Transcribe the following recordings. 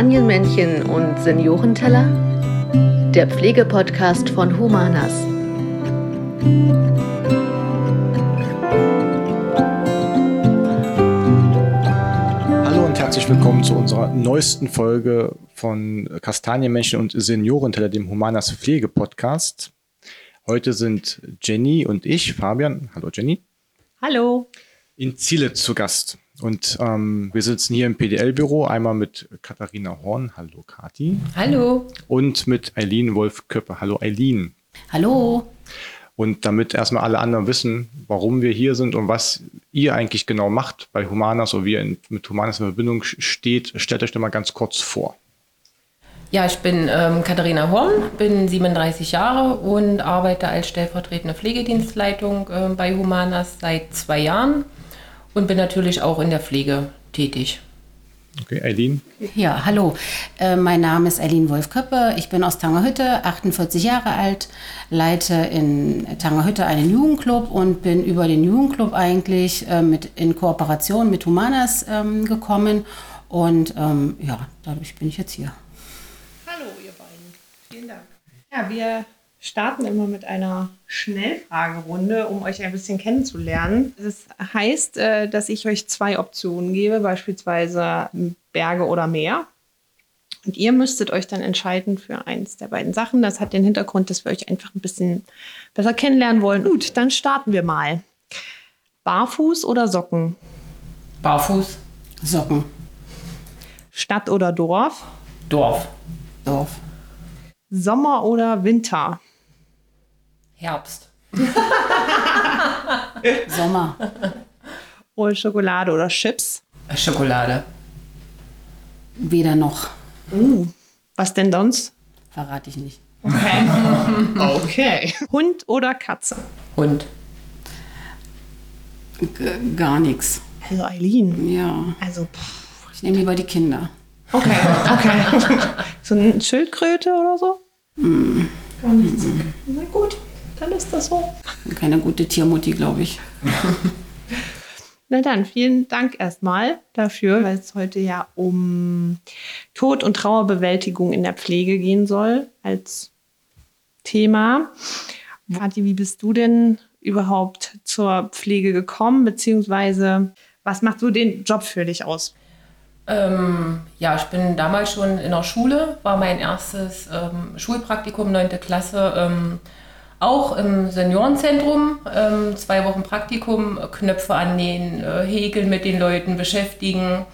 Kastanienmännchen und Seniorenteller? Der Pflegepodcast von Humanas. Hallo und herzlich willkommen zu unserer neuesten Folge von Kastanienmännchen und Seniorenteller, dem Humanas Pflegepodcast. Heute sind Jenny und ich, Fabian. Hallo Jenny. Hallo. In Ziele zu Gast. Und ähm, wir sitzen hier im PDL-Büro, einmal mit Katharina Horn. Hallo Kati. Hallo. Und mit Eileen Wolf-Köppe. Hallo Eileen. Hallo. Und damit erstmal alle anderen wissen, warum wir hier sind und was ihr eigentlich genau macht bei Humanas oder wie ihr in, mit Humanas in Verbindung steht, stellt euch doch mal ganz kurz vor. Ja, ich bin ähm, Katharina Horn, bin 37 Jahre und arbeite als stellvertretende Pflegedienstleitung äh, bei Humanas seit zwei Jahren und bin natürlich auch in der Pflege tätig. Okay, Eileen. Ja, hallo. Äh, mein Name ist Eileen Wolf-Köppe. Ich bin aus Tangerhütte, 48 Jahre alt, leite in Tangerhütte einen Jugendclub und bin über den Jugendclub eigentlich äh, mit, in Kooperation mit Humanas ähm, gekommen. Und ähm, ja, dadurch bin ich jetzt hier. Hallo, ihr beiden. Vielen Dank. Ja, wir starten immer mit einer Schnellfragerunde, um euch ein bisschen kennenzulernen. Das heißt, äh, dass ich euch zwei Optionen gebe, beispielsweise Berge oder Meer. Und ihr müsstet euch dann entscheiden für eins der beiden Sachen. Das hat den Hintergrund, dass wir euch einfach ein bisschen besser kennenlernen wollen. Gut, dann starten wir mal. Barfuß oder Socken? Barfuß. Socken. Stadt oder Dorf? Dorf. Dorf. Sommer oder Winter? Herbst. Sommer. Oder Schokolade oder Chips? Äh, Schokolade. Weder noch. Uh, was denn sonst? Verrate ich nicht. Okay. okay. Hund oder Katze? Hund. G gar nichts. Also Eileen. Ja. Also, pff. Ich nehme lieber die Kinder. okay, okay. so eine Schildkröte oder so? Gar nichts. Na gut, dann ist das so. Keine gute Tiermutti, glaube ich. Na dann, vielen Dank erstmal dafür, weil es heute ja um Tod- und Trauerbewältigung in der Pflege gehen soll als Thema. Vati, wie bist du denn überhaupt zur Pflege gekommen, beziehungsweise was macht so den Job für dich aus? Ähm, ja, ich bin damals schon in der Schule, war mein erstes ähm, Schulpraktikum, 9. Klasse, ähm, auch im Seniorenzentrum. Ähm, zwei Wochen Praktikum, Knöpfe annähen, äh, häkeln mit den Leuten, beschäftigen.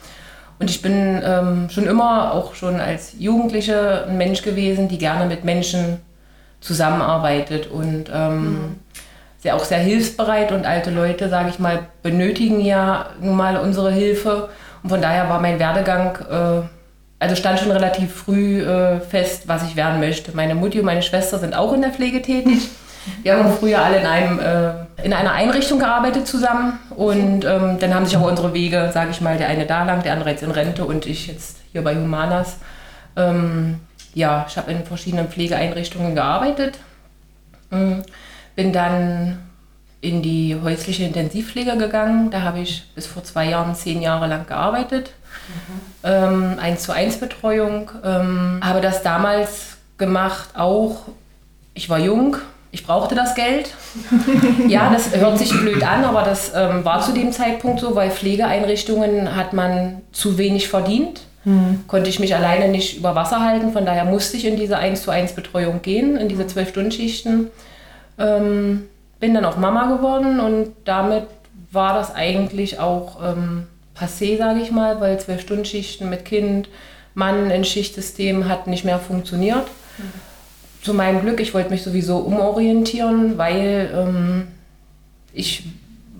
Und ich bin ähm, schon immer, auch schon als Jugendliche, ein Mensch gewesen, die gerne mit Menschen zusammenarbeitet und ähm, sehr, auch sehr hilfsbereit. Und alte Leute, sage ich mal, benötigen ja nun mal unsere Hilfe. Und von daher war mein Werdegang, äh, also stand schon relativ früh äh, fest, was ich werden möchte. Meine Mutti und meine Schwester sind auch in der Pflege tätig. Wir haben früher alle in, einem, äh, in einer Einrichtung gearbeitet zusammen und ähm, dann haben sich aber unsere Wege, sage ich mal, der eine da lang, der andere jetzt in Rente und ich jetzt hier bei Humanas. Ähm, ja, ich habe in verschiedenen Pflegeeinrichtungen gearbeitet, ähm, bin dann in die häusliche Intensivpflege gegangen. Da habe ich bis vor zwei Jahren zehn Jahre lang gearbeitet. Mhm. Eins zu eins Betreuung. Ähm, habe das damals gemacht, auch ich war jung, ich brauchte das Geld. ja, das hört sich blöd an, aber das ähm, war zu dem Zeitpunkt so, weil Pflegeeinrichtungen hat man zu wenig verdient. Mhm. Konnte ich mich alleine nicht über Wasser halten, von daher musste ich in diese 1 zu 1 Betreuung gehen, in diese 12-Stunden-Schichten. Ähm, bin dann auch Mama geworden und damit war das eigentlich auch ähm, passé, sage ich mal, weil 12-Stunden-Schichten mit Kind, Mann in Schichtsystem hat nicht mehr funktioniert. Mhm zu meinem Glück, ich wollte mich sowieso umorientieren, weil ähm, ich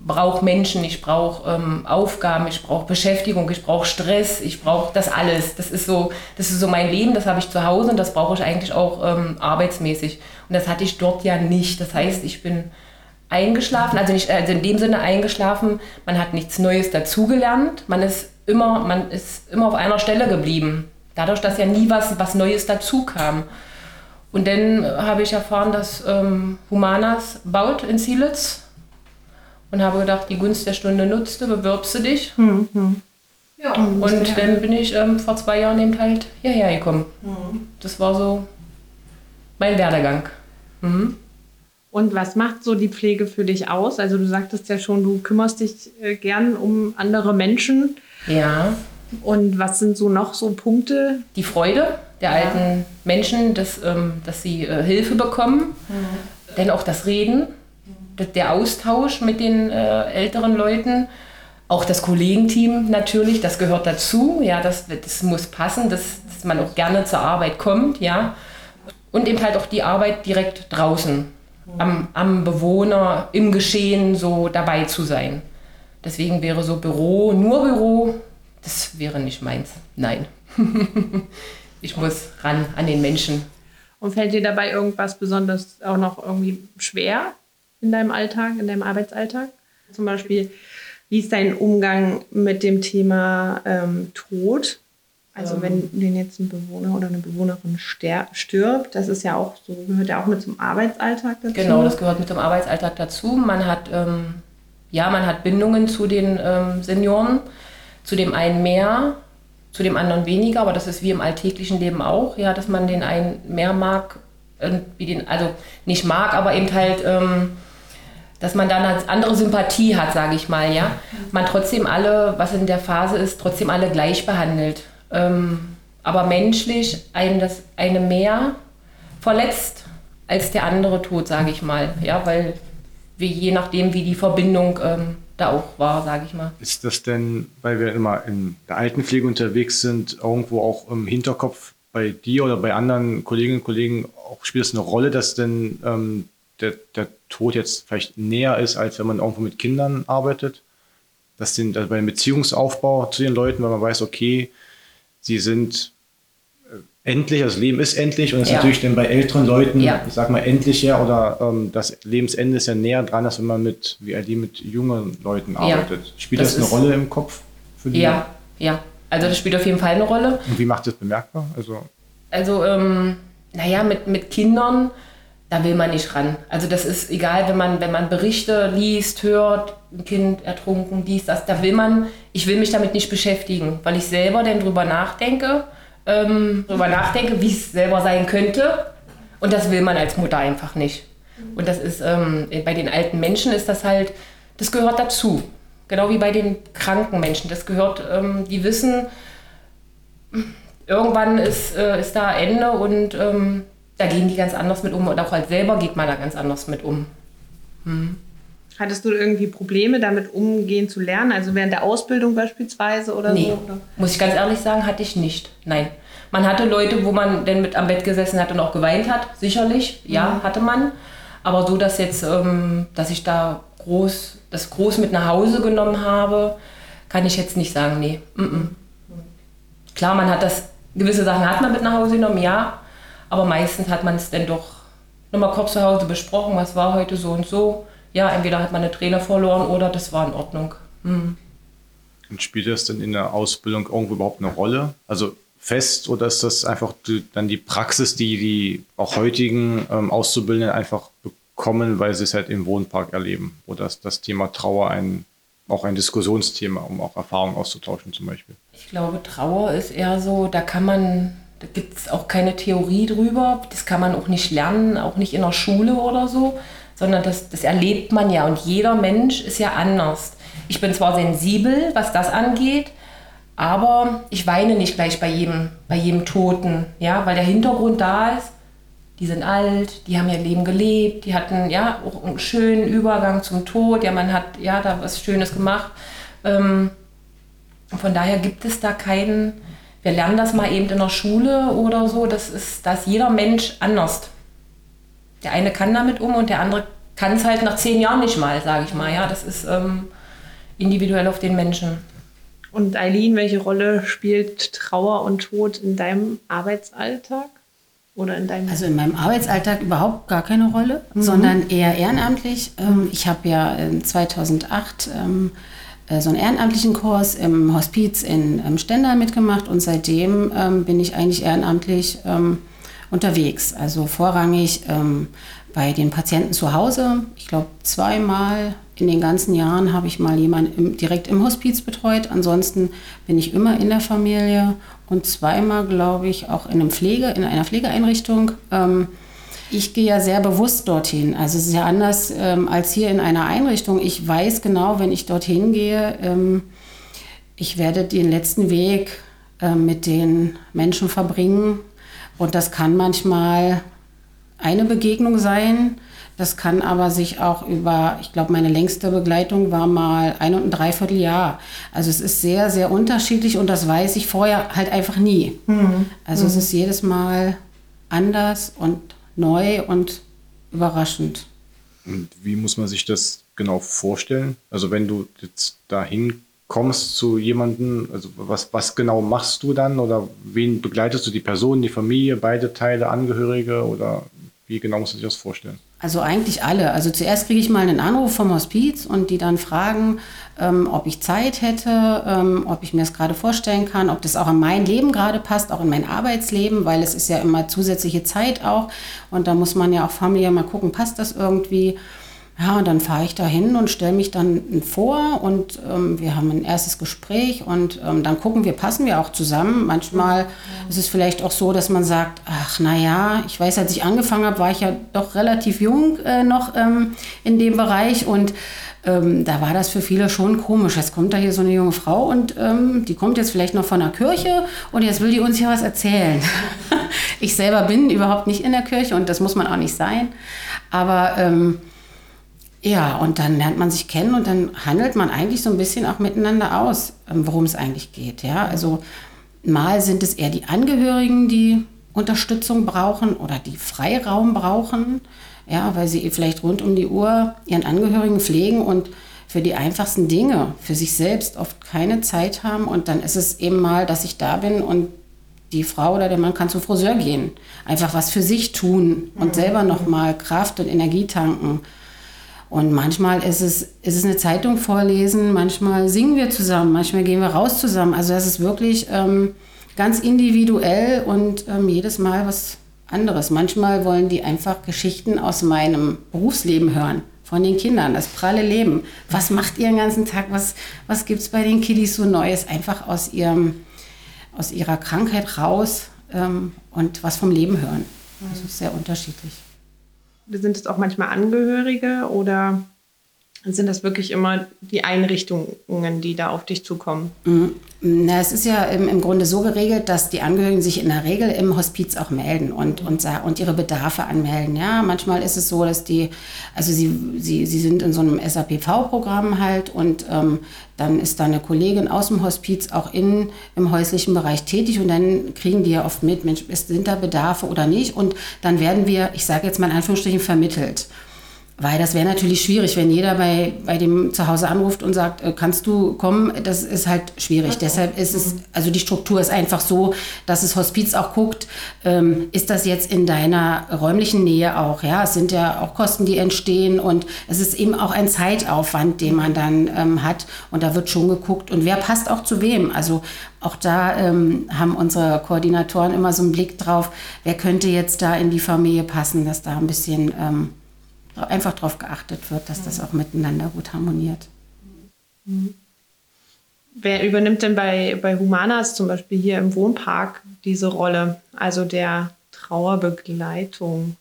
brauche Menschen, ich brauche ähm, Aufgaben, ich brauche Beschäftigung, ich brauche Stress, ich brauche das alles. Das ist so, das ist so mein Leben, das habe ich zu Hause und das brauche ich eigentlich auch ähm, arbeitsmäßig. Und das hatte ich dort ja nicht. Das heißt, ich bin eingeschlafen, also nicht also in dem Sinne eingeschlafen, man hat nichts Neues dazugelernt, man ist immer, man ist immer auf einer Stelle geblieben. Dadurch, dass ja nie was, was Neues dazu kam. Und dann habe ich erfahren, dass ähm, Humanas baut in Zielitz und habe gedacht, die Gunst der Stunde nutzte, bewirbst du dich. Mhm. Ja, und dann bin ich ähm, vor zwei Jahren eben halt hierher gekommen. Das war so mein Werdegang. Mhm. Und was macht so die Pflege für dich aus? Also du sagtest ja schon, du kümmerst dich äh, gern um andere Menschen. Ja, Und was sind so noch so Punkte? die Freude der alten Menschen, dass, ähm, dass sie äh, Hilfe bekommen, denn auch das Reden, der Austausch mit den äh, älteren Leuten, auch das Kollegenteam natürlich, das gehört dazu, ja, das, das muss passen, dass, dass man auch gerne zur Arbeit kommt, ja, und eben halt auch die Arbeit direkt draußen, am, am Bewohner, im Geschehen so dabei zu sein. Deswegen wäre so Büro, nur Büro, das wäre nicht meins. Nein. ich muss ran an den Menschen. Und fällt dir dabei irgendwas besonders auch noch irgendwie schwer in deinem Alltag, in deinem Arbeitsalltag? Zum Beispiel, wie ist dein Umgang mit dem Thema ähm, Tod? Also wenn wenn jetzt ein Bewohner oder eine Bewohnerin stirbt, das ist ja auch so, gehört ja auch mit zum Arbeitsalltag dazu. Genau, das gehört mit dem Arbeitsalltag dazu. Man hat, ähm, ja, man hat Bindungen zu den ähm, Senioren, zu dem einen mehr, zu dem anderen weniger, aber das ist wie im alltäglichen Leben auch, ja, dass man den einen mehr mag, wie den, also nicht mag, aber eben halt, ähm, dass man dann eine andere Sympathie hat, sage ich mal, ja. Man trotzdem alle, was in der Phase ist, trotzdem alle gleich behandelt. Ähm, aber menschlich einen das eine mehr verletzt als der andere Tod, sage ich mal. Ja, weil wir je nachdem, wie die Verbindung ähm, da auch war, sage ich mal. Ist das denn, weil wir immer in der Altenpflege unterwegs sind, irgendwo auch im Hinterkopf bei dir oder bei anderen Kolleginnen und Kollegen auch spielt es eine Rolle, dass denn ähm, der, der Tod jetzt vielleicht näher ist, als wenn man irgendwo mit Kindern arbeitet? Das sind also bei dem Beziehungsaufbau zu den Leuten, weil man weiß, okay, sie sind äh, endlich, das Leben ist endlich und ist Ja. natürlich dann bei älteren Leuten, Ja. ich sag mal, endlicher oder ähm, das Lebensende ist ja näher dran, als wenn man mit, wie die mit jungen Leuten Ja. arbeitet. Spielt das, Das eine ist- Rolle im Kopf für die? Ja, ja. Also das spielt auf jeden Fall eine Rolle. Und wie macht das bemerkbar? Also, Also, ähm, naja, mit, mit Kindern, da will man nicht ran. Also das ist egal, wenn man, wenn man Berichte liest, hört, ein Kind ertrunken, dies, das, da will man, ich will mich damit nicht beschäftigen, weil ich selber dann drüber nachdenke, ähm, drüber nachdenke, wie es selber sein könnte. Und das will man als Mutter einfach nicht. Und das ist, ähm, bei den alten Menschen ist das halt, das gehört dazu. Genau wie bei den kranken Menschen. Das gehört, ähm, die wissen, irgendwann ist, äh, ist da Ende und ähm, da gehen die ganz anders mit um und auch als selber geht man da ganz anders mit um. Hattest du irgendwie Probleme, damit umgehen zu lernen? Also während der Ausbildung beispielsweise oder Nee, so? Oder? muss ich ganz ehrlich sagen, hatte ich nicht. Nein. Man hatte Leute, wo man dann mit am Bett gesessen hat und auch geweint hat, sicherlich, ja, hatte man. Aber so, dass jetzt, ähm, dass ich da groß, das groß mit nach Hause genommen habe, kann ich jetzt nicht sagen, nee. Mm -mm. Klar, man hat das, gewisse Sachen hat man mit nach Hause genommen, ja. Aber meistens hat man es dann doch nochmal kurz zu Hause besprochen, was war heute so und so. Ja, entweder hat man eine Träne verloren oder das war in Ordnung. Mm. und spielt das denn in der Ausbildung irgendwo überhaupt eine Rolle? Also fest oder ist das einfach die, dann die Praxis, die die auch heutigen ähm, Auszubildenden einfach bekommen, weil sie es halt im Wohnpark erleben? Oder ist das Thema Trauer ein, auch ein Diskussionsthema, um auch Erfahrungen auszutauschen zum Beispiel? Ich glaube, Trauer ist eher so, da kann man, da gibt es auch keine Theorie drüber. Das kann man auch nicht lernen, auch nicht in der Schule oder so, sondern das, das erlebt man ja. Und jeder Mensch ist ja anders. Ich bin zwar sensibel, was das angeht, aber ich weine nicht gleich bei jedem, bei jedem Toten, ja, weil der Hintergrund da ist. Die sind alt, die haben ihr Leben gelebt, die hatten ja auch einen schönen Übergang zum Tod, ja, man hat ja da was Schönes gemacht. Ähm, von daher gibt es da keinen, wir lernen das mal eben in der Schule oder so, das ist, da ist jeder Mensch anders. Der eine kann damit um und der andere kann es halt nach zehn Jahren nicht mal, sage ich mal. Ja, das ist ähm, individuell auf den Menschen. Und Eileen, welche Rolle spielt Trauer und Tod in deinem Arbeitsalltag? Oder in deinem Also in meinem Arbeitsalltag überhaupt gar keine Rolle, sondern eher ehrenamtlich. Ähm, Ich habe ja in 2008 ähm, äh, so einen ehrenamtlichen Kurs im Hospiz in ähm, Stendal mitgemacht und seitdem ähm, bin ich eigentlich ehrenamtlich ähm, unterwegs. Also vorrangig ähm, bei den Patienten zu Hause. Ich glaube zweimal in den ganzen Jahren habe ich mal jemanden im, direkt im Hospiz betreut. Ansonsten bin ich immer in der Familie und zweimal, glaube ich, auch in, einem Pflege, in einer Pflegeeinrichtung. Ich gehe ja sehr bewusst dorthin. Also es ist ja anders ähm, als hier in einer Einrichtung. Ich weiß genau, wenn ich dorthin gehe, ähm, ich werde den letzten Weg äh, mit den Menschen verbringen. Und das kann manchmal eine Begegnung sein. Das kann aber sich auch über, ich glaube, meine längste Begleitung war mal ein und ein Dreivierteljahr. Also es ist sehr, sehr unterschiedlich und das weiß ich vorher halt einfach nie. Mhm. Also mhm. es ist jedes Mal anders und neu und überraschend. Und wie muss man sich das genau vorstellen? Also wenn du jetzt dahin kommst zu jemandem, also was, was genau machst du dann oder wen begleitest du, die Person, die Familie, beide Teile, Angehörige oder wie genau muss sich das vorstellen? Also eigentlich alle. Also zuerst kriege ich mal einen Anruf vom Hospiz und die dann fragen, ähm, ob ich Zeit hätte, ähm, ob ich mir das gerade vorstellen kann, ob das auch in mein Leben gerade passt, auch in mein Arbeitsleben, weil es ist ja immer zusätzliche Zeit auch. Und da muss man ja auch familiär mal gucken, passt das irgendwie. Ja, und dann fahre ich da hin und stelle mich dann vor und ähm, wir haben ein erstes Gespräch und ähm, dann gucken wir, passen wir auch zusammen. Manchmal ja. ist es vielleicht auch so, dass man sagt, ach naja, ich weiß, als ich angefangen habe, war ich ja doch relativ jung äh, noch ähm, in dem Bereich und ähm, da war das für viele schon komisch. Jetzt kommt da hier so eine junge Frau und ähm, die kommt jetzt vielleicht noch von der Kirche und jetzt will die uns hier was erzählen. ich selber bin überhaupt nicht in der Kirche und das muss man auch nicht sein. Aber ähm, ja, und dann lernt man sich kennen und dann handelt man eigentlich so ein bisschen auch miteinander aus, ähm, worum es eigentlich geht. Ja, also mal sind es eher die Angehörigen, die Unterstützung brauchen oder die Freiraum brauchen, ja, weil sie vielleicht rund um die Uhr ihren Angehörigen pflegen und für die einfachsten Dinge für sich selbst oft keine Zeit haben. Und dann ist es eben mal, dass ich da bin und die Frau oder der Mann kann zum Friseur gehen, einfach was für sich tun und selber noch mal Kraft und Energie tanken und manchmal ist es, ist es eine Zeitung vorlesen, manchmal singen wir zusammen, manchmal gehen wir raus zusammen. Also das ist wirklich ähm, ganz individuell und ähm, jedes Mal was anderes. Manchmal wollen die einfach Geschichten aus meinem Berufsleben hören, von den Kindern, das pralle Leben. Was macht ihr den ganzen Tag? Was, was gibt es bei den Kiddies so Neues? Einfach aus, ihrem, aus ihrer Krankheit raus ähm, und was vom Leben hören. Das ist sehr unterschiedlich. Sind es auch manchmal Angehörige oder sind das wirklich immer die Einrichtungen, die da auf dich zukommen? Mhm. Na, es ist ja im, im, Grunde so geregelt, dass die Angehörigen sich in der Regel im Hospiz auch melden und, und, und ihre Bedarfe anmelden. Ja, manchmal ist es so, dass die, also sie, sie, sie sind in so einem SAPV-Programm halt und ähm, dann ist da eine Kollegin aus dem Hospiz auch in, im häuslichen Bereich tätig und dann kriegen die ja oft mit, Mensch, sind da Bedarfe oder nicht? Und dann werden wir, ich sage jetzt mal in Anführungsstrichen, vermittelt. Weil das wäre natürlich schwierig, wenn jeder bei, bei dem zu Hause anruft und sagt, äh, kannst du kommen? Das ist halt schwierig. Okay. Deshalb ist es, also die Struktur ist einfach so, dass das Hospiz auch guckt, ähm, ist das jetzt in deiner räumlichen Nähe auch? Ja, es sind ja auch Kosten, die entstehen und es ist eben auch ein Zeitaufwand, den man dann ähm, hat. Und da wird schon geguckt und wer passt auch zu wem. Also auch da ähm, haben unsere Koordinatoren immer so einen Blick drauf, wer könnte jetzt da in die Familie passen, dass da ein bisschen ähm, einfach darauf geachtet wird, dass das auch miteinander gut harmoniert. Wer übernimmt denn bei, bei Humanas zum Beispiel hier im Wohnpark diese Rolle, also der Trauerbegleitung?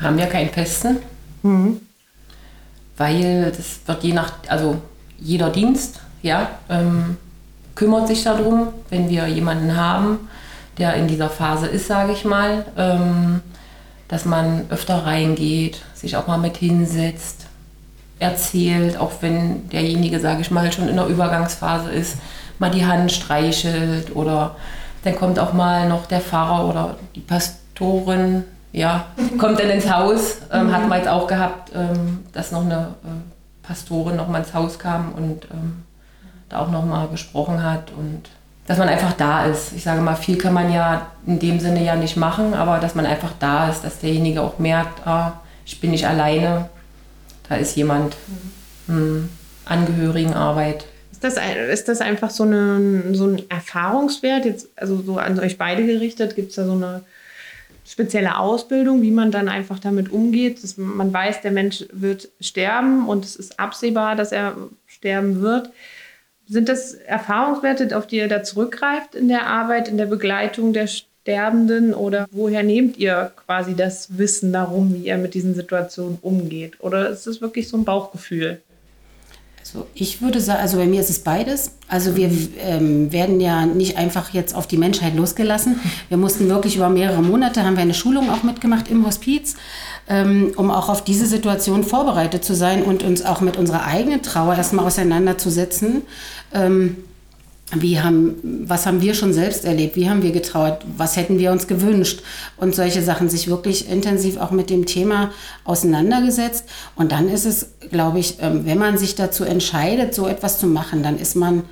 Haben wir keinen festen, mhm. weil das wird je nach, also jeder Dienst, ja, ähm, kümmert sich darum, wenn wir jemanden haben, der in dieser Phase ist, sage ich mal. Ähm, dass man öfter reingeht, sich auch mal mit hinsetzt, erzählt, auch wenn derjenige, sage ich mal, schon in der Übergangsphase ist, mal die Hand streichelt oder dann kommt auch mal noch der Pfarrer oder die Pastorin, ja, kommt dann ins Haus. Ähm, mhm. Hat man jetzt auch gehabt, ähm, dass noch eine äh, Pastorin noch mal ins Haus kam und ähm, da auch noch mal gesprochen hat und dass man einfach da ist. Ich sage mal, viel kann man ja in dem Sinne ja nicht machen, aber dass man einfach da ist, dass derjenige auch merkt, ah, ich bin nicht alleine, da ist jemand, mhm. Hm, Angehörigenarbeit. Ist das, ist das einfach so, eine, so ein Erfahrungswert, jetzt, also so an euch beide gerichtet, gibt es da so eine spezielle Ausbildung, wie man dann einfach damit umgeht. Dass man weiß, der Mensch wird sterben und es ist absehbar, dass er sterben wird. Sind das Erfahrungswerte, auf die ihr da zurückgreift in der Arbeit, in der Begleitung der Sterbenden oder woher nehmt ihr quasi das Wissen darum, wie ihr mit diesen Situationen umgeht? Oder ist es wirklich so ein Bauchgefühl? Also ich würde sagen, also bei mir ist es beides. Also wir ähm, werden ja nicht einfach jetzt auf die Menschheit losgelassen. Wir mussten wirklich über mehrere Monate, haben wir eine Schulung auch mitgemacht im Hospiz, ähm, um auch auf diese Situation vorbereitet zu sein und uns auch mit unserer eigenen Trauer erstmal auseinanderzusetzen. Ähm, wie haben, was haben wir schon selbst erlebt? Wie haben wir getrauert? Was hätten wir uns gewünscht? Und solche Sachen, sich wirklich intensiv auch mit dem Thema auseinandergesetzt. Und dann ist es, glaube ich, ähm, wenn man sich dazu entscheidet, so etwas zu machen, dann ist man,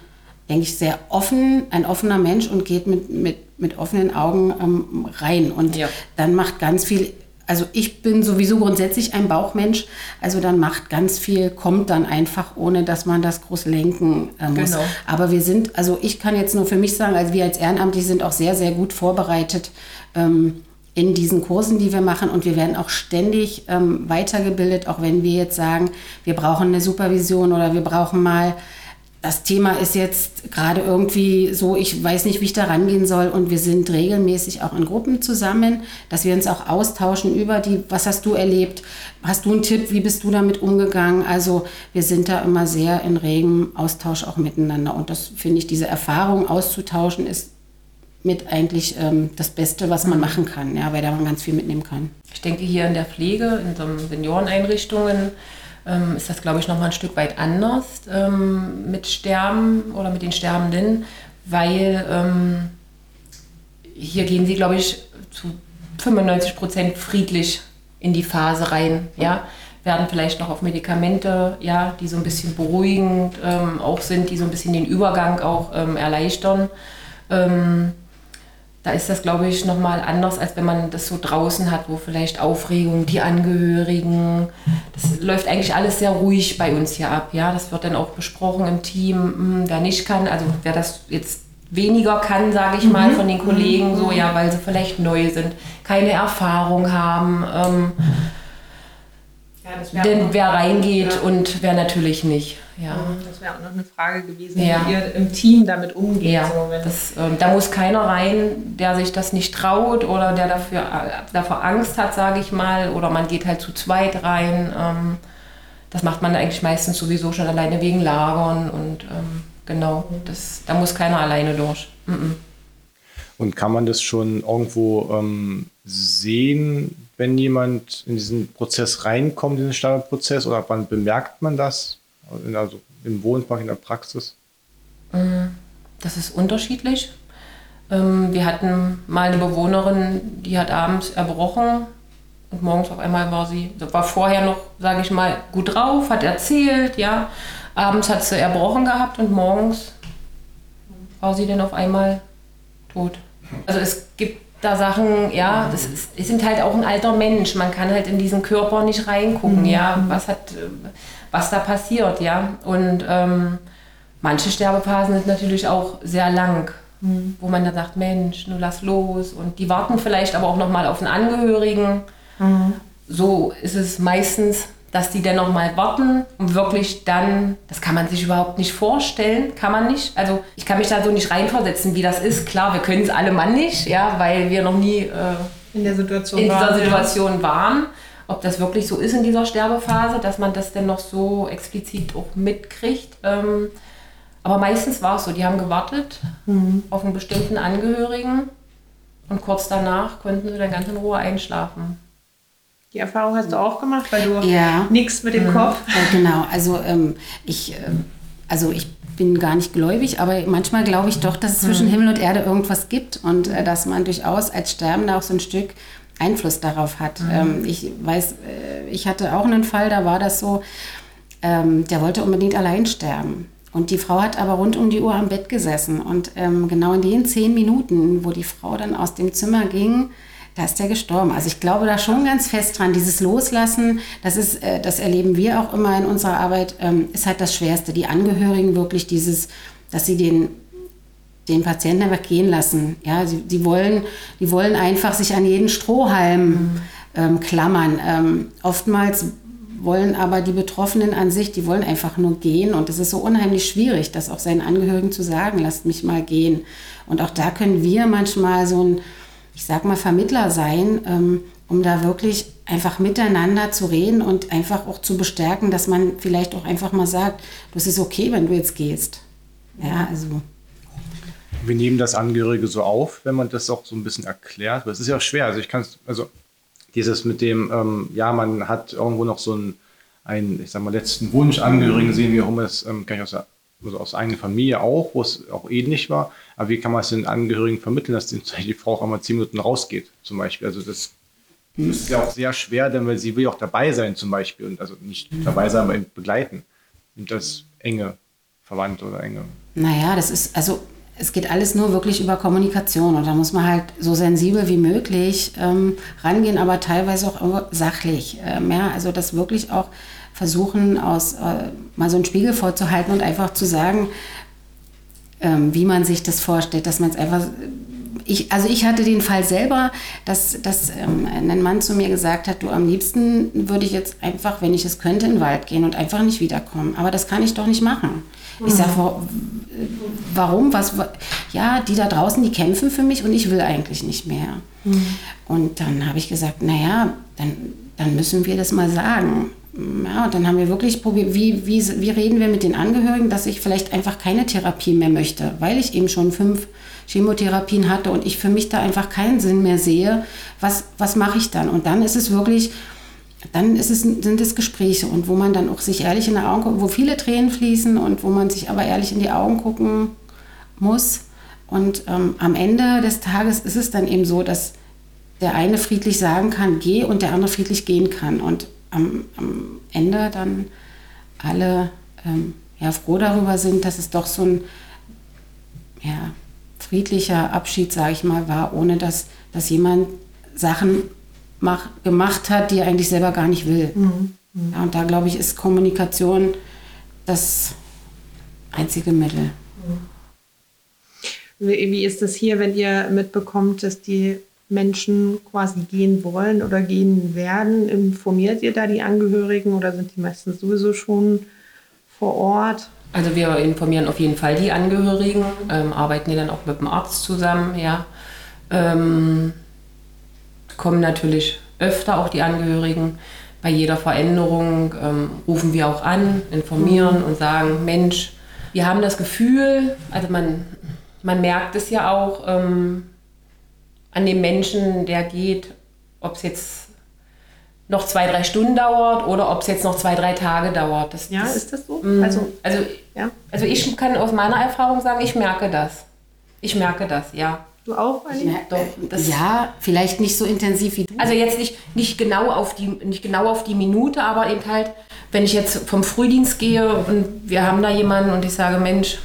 denke ich, sehr offen, ein offener Mensch und geht mit, mit, mit offenen Augen ähm, rein. Und ja. dann macht ganz viel also ich bin sowieso grundsätzlich ein Bauchmensch, also dann macht ganz viel, kommt dann einfach, ohne dass man das groß lenken äh, muss. Genau. Aber wir sind, also ich kann jetzt nur für mich sagen, also wir als Ehrenamtliche sind auch sehr, sehr gut vorbereitet. Ähm, in diesen Kursen, die wir machen. Und wir werden auch ständig ähm, weitergebildet, auch wenn wir jetzt sagen, wir brauchen eine Supervision oder wir brauchen mal das Thema ist jetzt gerade irgendwie so, ich weiß nicht, wie ich da rangehen soll. Und wir sind regelmäßig auch in Gruppen zusammen, dass wir uns auch austauschen über die, was hast du erlebt? Hast du einen Tipp? Wie bist du damit umgegangen? Also wir sind da immer sehr in regem Austausch auch miteinander. Und das finde ich, diese Erfahrung auszutauschen, ist mit eigentlich ähm, das Beste, was man mhm. machen kann, ja, weil da man ganz viel mitnehmen kann. Ich denke, hier in der Pflege, in so Senioreneinrichtungen, ähm, ist das, glaube ich, nochmal ein Stück weit anders ähm, mit Sterben oder mit den Sterbenden, weil ähm, hier gehen sie, glaube ich, zu 95 Prozent friedlich in die Phase rein. Ja? Werden vielleicht noch auf Medikamente, ja, die so ein bisschen beruhigend ähm, auch sind, die so ein bisschen den Übergang auch ähm, erleichtern. Da ist das, glaube ich, nochmal anders, als wenn man das so draußen hat, wo vielleicht Aufregung, die Angehörigen, das läuft eigentlich alles sehr ruhig bei uns hier ab. Ja, das wird dann auch besprochen im Team, hm, wer nicht kann, also wer das jetzt weniger kann, sage ich mal, mhm. von den Kollegen, so ja, weil sie vielleicht neu sind, keine Erfahrung haben. Ähm, ja, denn wer reingeht ja. und wer natürlich nicht. Ja. Das wäre auch noch eine Frage gewesen, ja. wie ihr im Team damit umgeht. Ja, so, das, äh, da muss keiner rein, der sich das nicht traut oder der dafür, äh, davor Angst hat, sage ich mal. Oder man geht halt zu zweit rein. Ähm, das macht man eigentlich meistens sowieso schon alleine wegen Lagern. Und ähm, genau, das, da muss keiner alleine durch. Mhm. Und kann man das schon irgendwo ähm, sehen, wenn jemand in diesen Prozess reinkommt, in den Sterbeprozess, oder wann bemerkt man das? Also im Wohnpark, in der Praxis? Mm, das ist unterschiedlich. Ähm, wir hatten mal eine Bewohnerin, die hat abends erbrochen und morgens auf einmal war sie, war vorher noch, sage ich mal, gut drauf, hat erzählt, ja. Abends hat sie erbrochen gehabt und morgens war sie dann auf einmal tot. Also es gibt da Sachen, ja, das ist, die sind halt auch ein alter Mensch. Man kann halt in diesen Körper nicht reingucken, mhm. ja, was hat, was da passiert, ja. Und ähm, manche Sterbephasen sind natürlich auch sehr lang, mhm. wo man dann sagt, Mensch, nun lass los. Und die warten vielleicht aber auch nochmal auf einen Angehörigen. Mhm. So ist es meistens dass die dann noch mal warten und wirklich dann, das kann man sich überhaupt nicht vorstellen, kann man nicht. Also ich kann mich da so nicht reinversetzen, wie das ist. Klar, wir können es alle Mann nicht, ja, weil wir noch nie äh, in der Situation in dieser waren, Situation ja. waren. Ob das wirklich so ist in dieser Sterbephase, dass man das dann noch so explizit auch mitkriegt. Ähm, aber meistens war es so, die haben gewartet mhm. auf einen bestimmten Angehörigen und kurz danach konnten sie dann ganz in Ruhe einschlafen. Die Erfahrung hast du auch gemacht, weil du ja. nichts mit dem mhm. Kopf. Ja, genau, also ähm, ich, äh, also ich bin gar nicht gläubig, aber manchmal glaube ich doch, dass es zwischen mhm. Himmel und Erde irgendwas gibt und äh, dass man durchaus als Sterbender auch so ein Stück Einfluss darauf hat. Mhm. Ähm, ich weiß, äh, ich hatte auch einen Fall, da war das so, ähm, der wollte unbedingt allein sterben. Und die Frau hat aber rund um die Uhr am Bett gesessen. Und ähm, genau in den zehn Minuten, wo die Frau dann aus dem Zimmer ging, da ist der gestorben. Also ich glaube da schon ganz fest dran. Dieses Loslassen, das ist, äh, das erleben wir auch immer in unserer Arbeit, ähm, ist halt das Schwerste. Die Angehörigen wirklich dieses, dass sie den, den Patienten einfach gehen lassen. Ja, sie, die, wollen, die wollen einfach sich an jeden Strohhalm mhm. ähm, klammern. Ähm, oftmals wollen aber die Betroffenen an sich, die wollen einfach nur gehen. Und es ist so unheimlich schwierig, das auch seinen Angehörigen zu sagen, lasst mich mal gehen. Und auch da können wir manchmal so ein, ich sag mal, Vermittler sein, ähm, um da wirklich einfach miteinander zu reden und einfach auch zu bestärken, dass man vielleicht auch einfach mal sagt, das ist okay, wenn du jetzt gehst. Ja, also. Wir nehmen das Angehörige so auf, wenn man das auch so ein bisschen erklärt. Das ist ja auch schwer. Also ich kann es, also dieses mit dem, ähm, ja, man hat irgendwo noch so einen, einen, ich sag mal, letzten Wunsch, Angehörigen sehen, wie auch immer das ähm, kann ich aus der also aus eigener Familie auch, wo es auch ähnlich war. Aber wie kann man es den Angehörigen vermitteln, dass die, Frau auch einmal zehn Minuten rausgeht, zum Beispiel? Also das ist ja auch sehr schwer, denn weil sie will auch dabei sein, zum Beispiel. Und also nicht dabei sein, aber begleiten. Und das enge Verwandte oder enge. Naja, das ist, also es geht alles nur wirklich über Kommunikation und da muss man halt so sensibel wie möglich ähm, rangehen, aber teilweise auch sachlich. Ähm, ja, also das wirklich auch versuchen, aus, äh, mal so einen Spiegel vorzuhalten und einfach zu sagen, ähm, wie man sich das vorstellt, dass man es einfach ich, also ich hatte den Fall selber, dass, dass ähm, ein Mann zu mir gesagt hat, du am liebsten würde ich jetzt einfach, wenn ich es könnte, in den Wald gehen und einfach nicht wiederkommen. Aber das kann ich doch nicht machen. Mhm. Ich sage, warum? Was, ja, die da draußen, die kämpfen für mich und ich will eigentlich nicht mehr. Mhm. Und dann habe ich gesagt, naja, dann, dann müssen wir das mal sagen. Ja, und dann haben wir wirklich probiert, wie, wie, wie reden wir mit den Angehörigen, dass ich vielleicht einfach keine Therapie mehr möchte, weil ich eben schon fünf Chemotherapien hatte und ich für mich da einfach keinen Sinn mehr sehe, was, was mache ich dann? Und dann ist es wirklich, dann ist es, sind es Gespräche und wo man dann auch sich ehrlich in die Augen guckt, wo viele Tränen fließen und wo man sich aber ehrlich in die Augen gucken muss. Und ähm, am Ende des Tages ist es dann eben so, dass der eine friedlich sagen kann, geh und der andere friedlich gehen kann. Und am, am Ende dann alle ähm, ja, froh darüber sind, dass es doch so ein ja, friedlicher Abschied, sage ich mal, war, ohne dass, dass jemand Sachen mach, gemacht hat, die er eigentlich selber gar nicht will. Mhm. Mhm. Ja, und da, glaube ich, ist Kommunikation das einzige Mittel. Wie, wie ist das hier, wenn ihr mitbekommt, dass die Menschen quasi gehen wollen oder gehen werden? Informiert ihr da die Angehörigen oder sind die meistens sowieso schon vor Ort? Also wir informieren auf jeden Fall die Angehörigen, ähm, arbeiten die dann auch mit dem Arzt zusammen, ja. Ähm, kommen natürlich öfter auch die Angehörigen. Bei jeder Veränderung ähm, rufen wir auch an, informieren und sagen, Mensch, wir haben das Gefühl, also man, man merkt es ja auch ähm, an dem Menschen, der geht, ob es jetzt noch zwei, drei Stunden dauert oder ob es jetzt noch zwei, drei Tage dauert. Das, ja, das, ist das so? Mm, also, also, ja. also ich kann aus meiner Erfahrung sagen, ich merke das. Ich merke das, ja. Du auch, Anni? Doch, das ja, vielleicht nicht so intensiv wie du. Also jetzt nicht, nicht, genau auf die, nicht genau auf die Minute, aber eben halt, wenn ich jetzt vom Frühdienst gehe und wir haben da jemanden und ich sage, Mensch,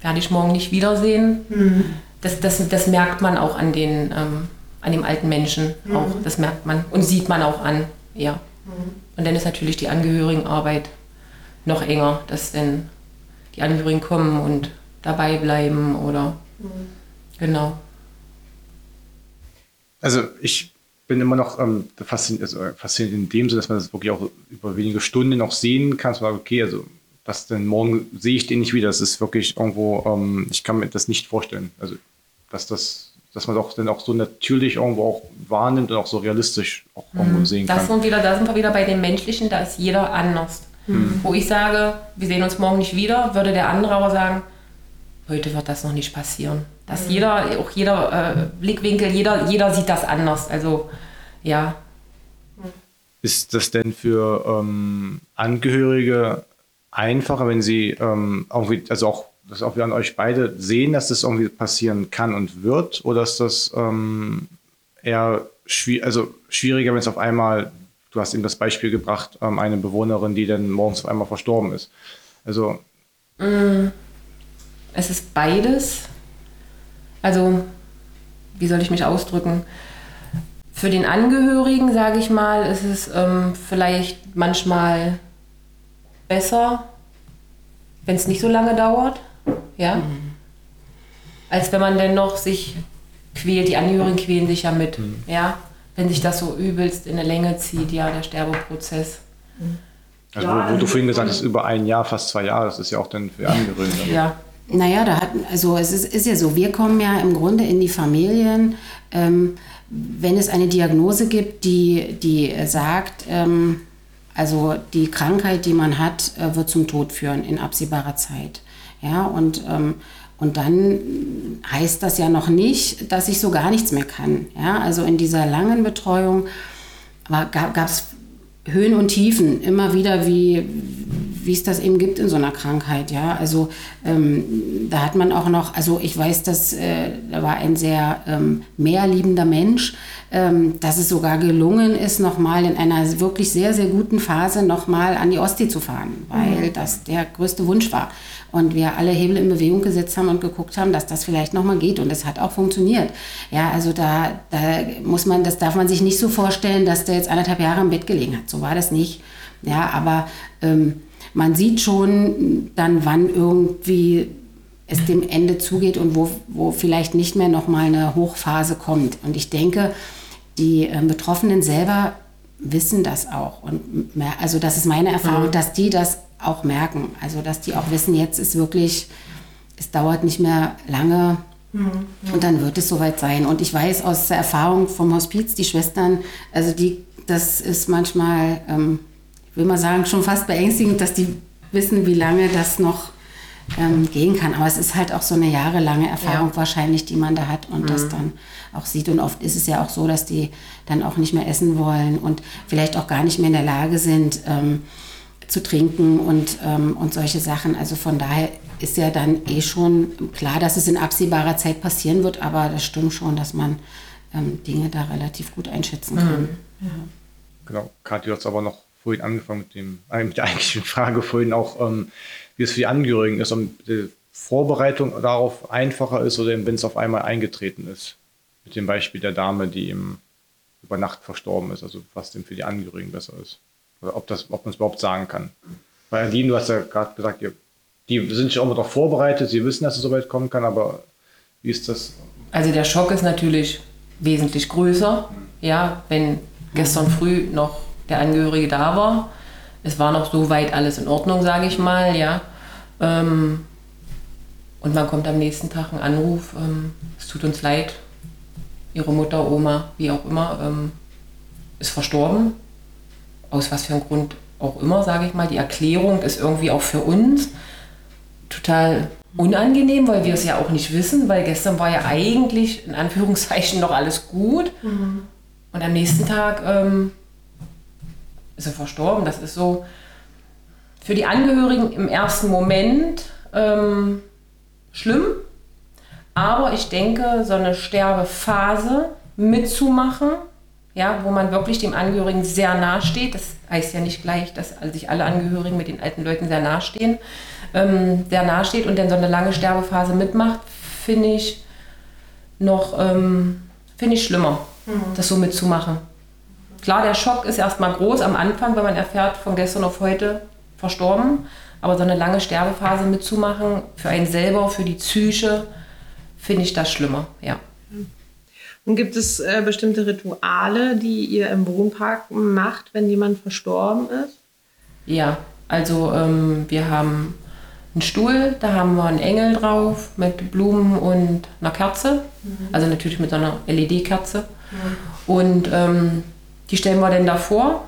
werde ich morgen nicht wiedersehen, mhm. Das, das, das merkt man auch an den, ähm, an dem alten Menschen mhm. auch. Das merkt man und sieht man auch an, ja. Mhm. Und dann ist natürlich die Angehörigenarbeit noch enger, dass dann die Angehörigen kommen und dabei bleiben oder mhm. genau. Also ich bin immer noch ähm, fasziniert, also fasziniert in dem Sinne, dass man das wirklich auch über wenige Stunden noch sehen kann. So, okay, also was denn morgen sehe ich den nicht wieder. Das ist wirklich irgendwo, ähm, ich kann mir das nicht vorstellen. Also dass das dass man doch dann auch so natürlich irgendwo auch wahrnimmt und auch so realistisch auch mhm. irgendwo sehen das kann. Sind wieder, da sind wir wieder bei dem Menschlichen, da ist jeder anders. Mhm. Wo ich sage, wir sehen uns morgen nicht wieder, würde der andere aber sagen, heute wird das noch nicht passieren. Dass mhm. jeder, auch jeder äh, Blickwinkel, jeder, jeder sieht das anders. Also ja. Ist das denn für ähm, Angehörige einfacher, wenn sie ähm, irgendwie, also auch dass auch wir an euch beide sehen, dass das irgendwie passieren kann und wird? Oder ist das ähm, eher schwierig, also schwieriger, wenn es auf einmal, du hast eben das Beispiel gebracht, ähm, eine Bewohnerin, die dann morgens auf einmal verstorben ist. Also. Mm, es ist beides. Also, wie soll ich mich ausdrücken? Für den Angehörigen, sage ich mal, ist es ähm, vielleicht manchmal besser, wenn es nicht so lange dauert. Ja. Mhm. als wenn man dennoch sich quält. Die Angehörigen quälen sich ja mit, Mhm. ja. Wenn sich das so übelst in eine Länge zieht, ja, der Sterbeprozess. Also, Ja, wo, wo also du vorhin wir gesagt hast, über ein Jahr, fast zwei Jahre, das ist ja auch dann für Angehörige. Ja, Naja, da hat, also es ist, ist ja so, wir kommen ja im Grunde in die Familien, ähm, wenn es eine Diagnose gibt, die, die sagt, ähm, also die Krankheit, die man hat, äh, wird zum Tod führen in absehbarer Zeit. Ja, und, ähm, und dann heißt das ja noch nicht, dass ich so gar nichts mehr kann. Ja, also in dieser langen Betreuung gab es Höhen und Tiefen, immer wieder, wie, wie es das eben gibt in so einer Krankheit. Ja, also ähm, da hat man auch noch, also ich weiß, dass äh, da war ein sehr ähm, mehrliebender Mensch, ähm, dass es sogar gelungen ist, nochmal in einer wirklich sehr, sehr guten Phase nochmal an die Ostsee zu fahren, weil das der größte Wunsch war. Und wir alle Hebel in Bewegung gesetzt haben und geguckt haben, dass das vielleicht nochmal geht. Und es hat auch funktioniert. Ja, also da, da muss man, das darf man sich nicht so vorstellen, dass der jetzt anderthalb Jahre im Bett gelegen hat. So war das nicht. Ja, aber ähm, man sieht schon dann, wann irgendwie es dem Ende zugeht und wo, wo vielleicht nicht mehr nochmal eine Hochphase kommt. Und ich denke, die äh, Betroffenen selber wissen das auch. Und also das ist meine Erfahrung, dass die das auch merken. Also dass die auch wissen, jetzt ist wirklich, es dauert nicht mehr lange und dann wird es soweit sein. Und ich weiß aus der Erfahrung vom Hospiz, die Schwestern, also die, das ist manchmal, ähm, ich will mal sagen, schon fast beängstigend, dass die wissen, wie lange das noch ähm, gehen kann. Aber es ist halt auch so eine jahrelange Erfahrung wahrscheinlich, die man da hat und das dann auch sieht. Und oft ist es ja auch so, dass die dann auch nicht mehr essen wollen und vielleicht auch gar nicht mehr in der Lage sind, ähm, zu trinken und, ähm, und solche Sachen. Also von daher ist ja dann eh schon klar, dass es in absehbarer Zeit passieren wird, aber das stimmt schon, dass man ähm, Dinge da relativ gut einschätzen kann. Genau, Kathi, du hast aber noch vorhin angefangen mit, dem, äh, mit der eigentlichen Frage vorhin auch, ähm, wie es für die Angehörigen ist, ob die Vorbereitung darauf einfacher ist oder wenn es auf einmal eingetreten ist. Mit dem Beispiel der Dame, die eben über Nacht verstorben ist, also was denn für die Angehörigen besser ist. Oder ob, ob man es überhaupt sagen kann. Weil Aline, du hast ja gerade gesagt, ihr, die sind schon mal darauf vorbereitet, sie wissen, dass es so weit kommen kann, aber wie ist das? Also der Schock ist natürlich wesentlich größer. Ja, wenn gestern früh noch der Angehörige da war, es war noch so weit alles in Ordnung, sage ich mal, ja. Ähm, und man kommt am nächsten Tag ein Anruf, ähm, es tut uns leid, ihre Mutter, Oma, wie auch immer, ähm, ist verstorben. Aus was für einem Grund auch immer, sage ich mal. Die Erklärung ist irgendwie auch für uns total unangenehm, weil wir es ja auch nicht wissen, weil gestern war ja eigentlich in Anführungszeichen noch alles gut. Und am nächsten Tag ähm, ist er verstorben. Das ist so für die Angehörigen im ersten Moment ähm, schlimm. Aber ich denke, so eine Sterbephase mitzumachen, ja, wo man wirklich dem Angehörigen sehr nahe steht, das heißt ja nicht gleich, dass sich alle Angehörigen mit den alten Leuten sehr nahe stehen, ähm, sehr nahe steht und dann so eine lange Sterbephase mitmacht, finde ich noch, ähm, finde ich schlimmer, das so mitzumachen. Klar, der Schock ist erstmal groß am Anfang, wenn man erfährt, von gestern auf heute verstorben. Aber so eine lange Sterbephase mitzumachen, für einen selber, für die Psyche, finde ich das schlimmer, ja. Und gibt es äh, bestimmte Rituale, die ihr im Wohnpark macht, wenn jemand verstorben ist? Ja, also ähm, wir haben einen Stuhl, da haben wir einen Engel drauf mit Blumen und einer Kerze. Also natürlich mit so einer LED-Kerze. Und ähm, die stellen wir dann davor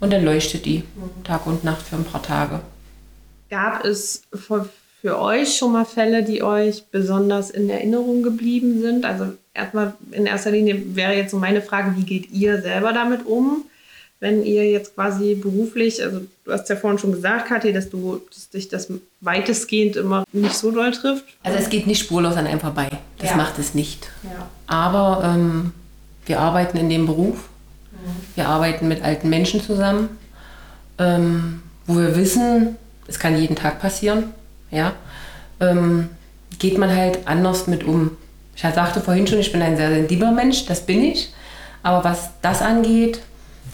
und dann leuchtet die Tag und Nacht für ein paar Tage. Gab es für, euch schon mal Fälle, die euch besonders in Erinnerung geblieben sind? Also erstmal in erster Linie wäre jetzt so meine Frage, wie geht ihr selber damit um? Wenn ihr jetzt quasi beruflich, also du hast ja vorhin schon gesagt, Kathi, dass du dass dich das weitestgehend immer nicht so doll trifft. Also es geht nicht spurlos an einem vorbei. Das Ja. macht es nicht. Ja. Aber ähm, wir arbeiten in dem Beruf. Wir arbeiten mit alten Menschen zusammen, ähm, wo wir wissen, es kann jeden Tag passieren. Ja? Ähm, geht man halt anders mit um. Ich sagte vorhin schon, ich bin ein sehr sensibler Mensch, das bin ich. Aber was das angeht,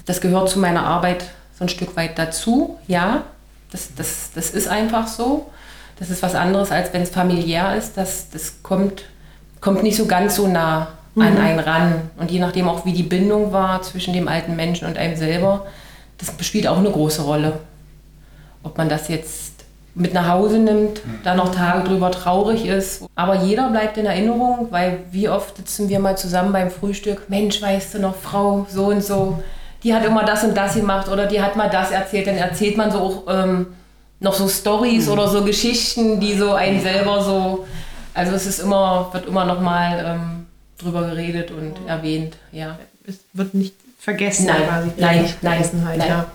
das gehört zu meiner Arbeit so ein Stück weit dazu. Ja, das, das, das ist einfach so. Das ist was anderes, als wenn es familiär ist. Das, das kommt kommt nicht so ganz so nah an einen ran. Und je nachdem auch, wie die Bindung war zwischen dem alten Menschen und einem selber, das spielt auch eine große Rolle. Ob man das jetzt mit nach Hause nimmt, da noch Tage drüber traurig ist. Aber jeder bleibt in Erinnerung, weil wie oft sitzen wir mal zusammen beim Frühstück, Mensch, weißt du noch, Frau so und so, die hat immer das und das gemacht oder die hat mal das erzählt. Dann erzählt man so auch ähm, noch so Stories oder so Geschichten, die so einen selber so, also es ist immer, wird immer noch mal ähm, drüber geredet und erwähnt, ja. Es wird nicht vergessen Nein, quasi. nein, nein, nein. ja.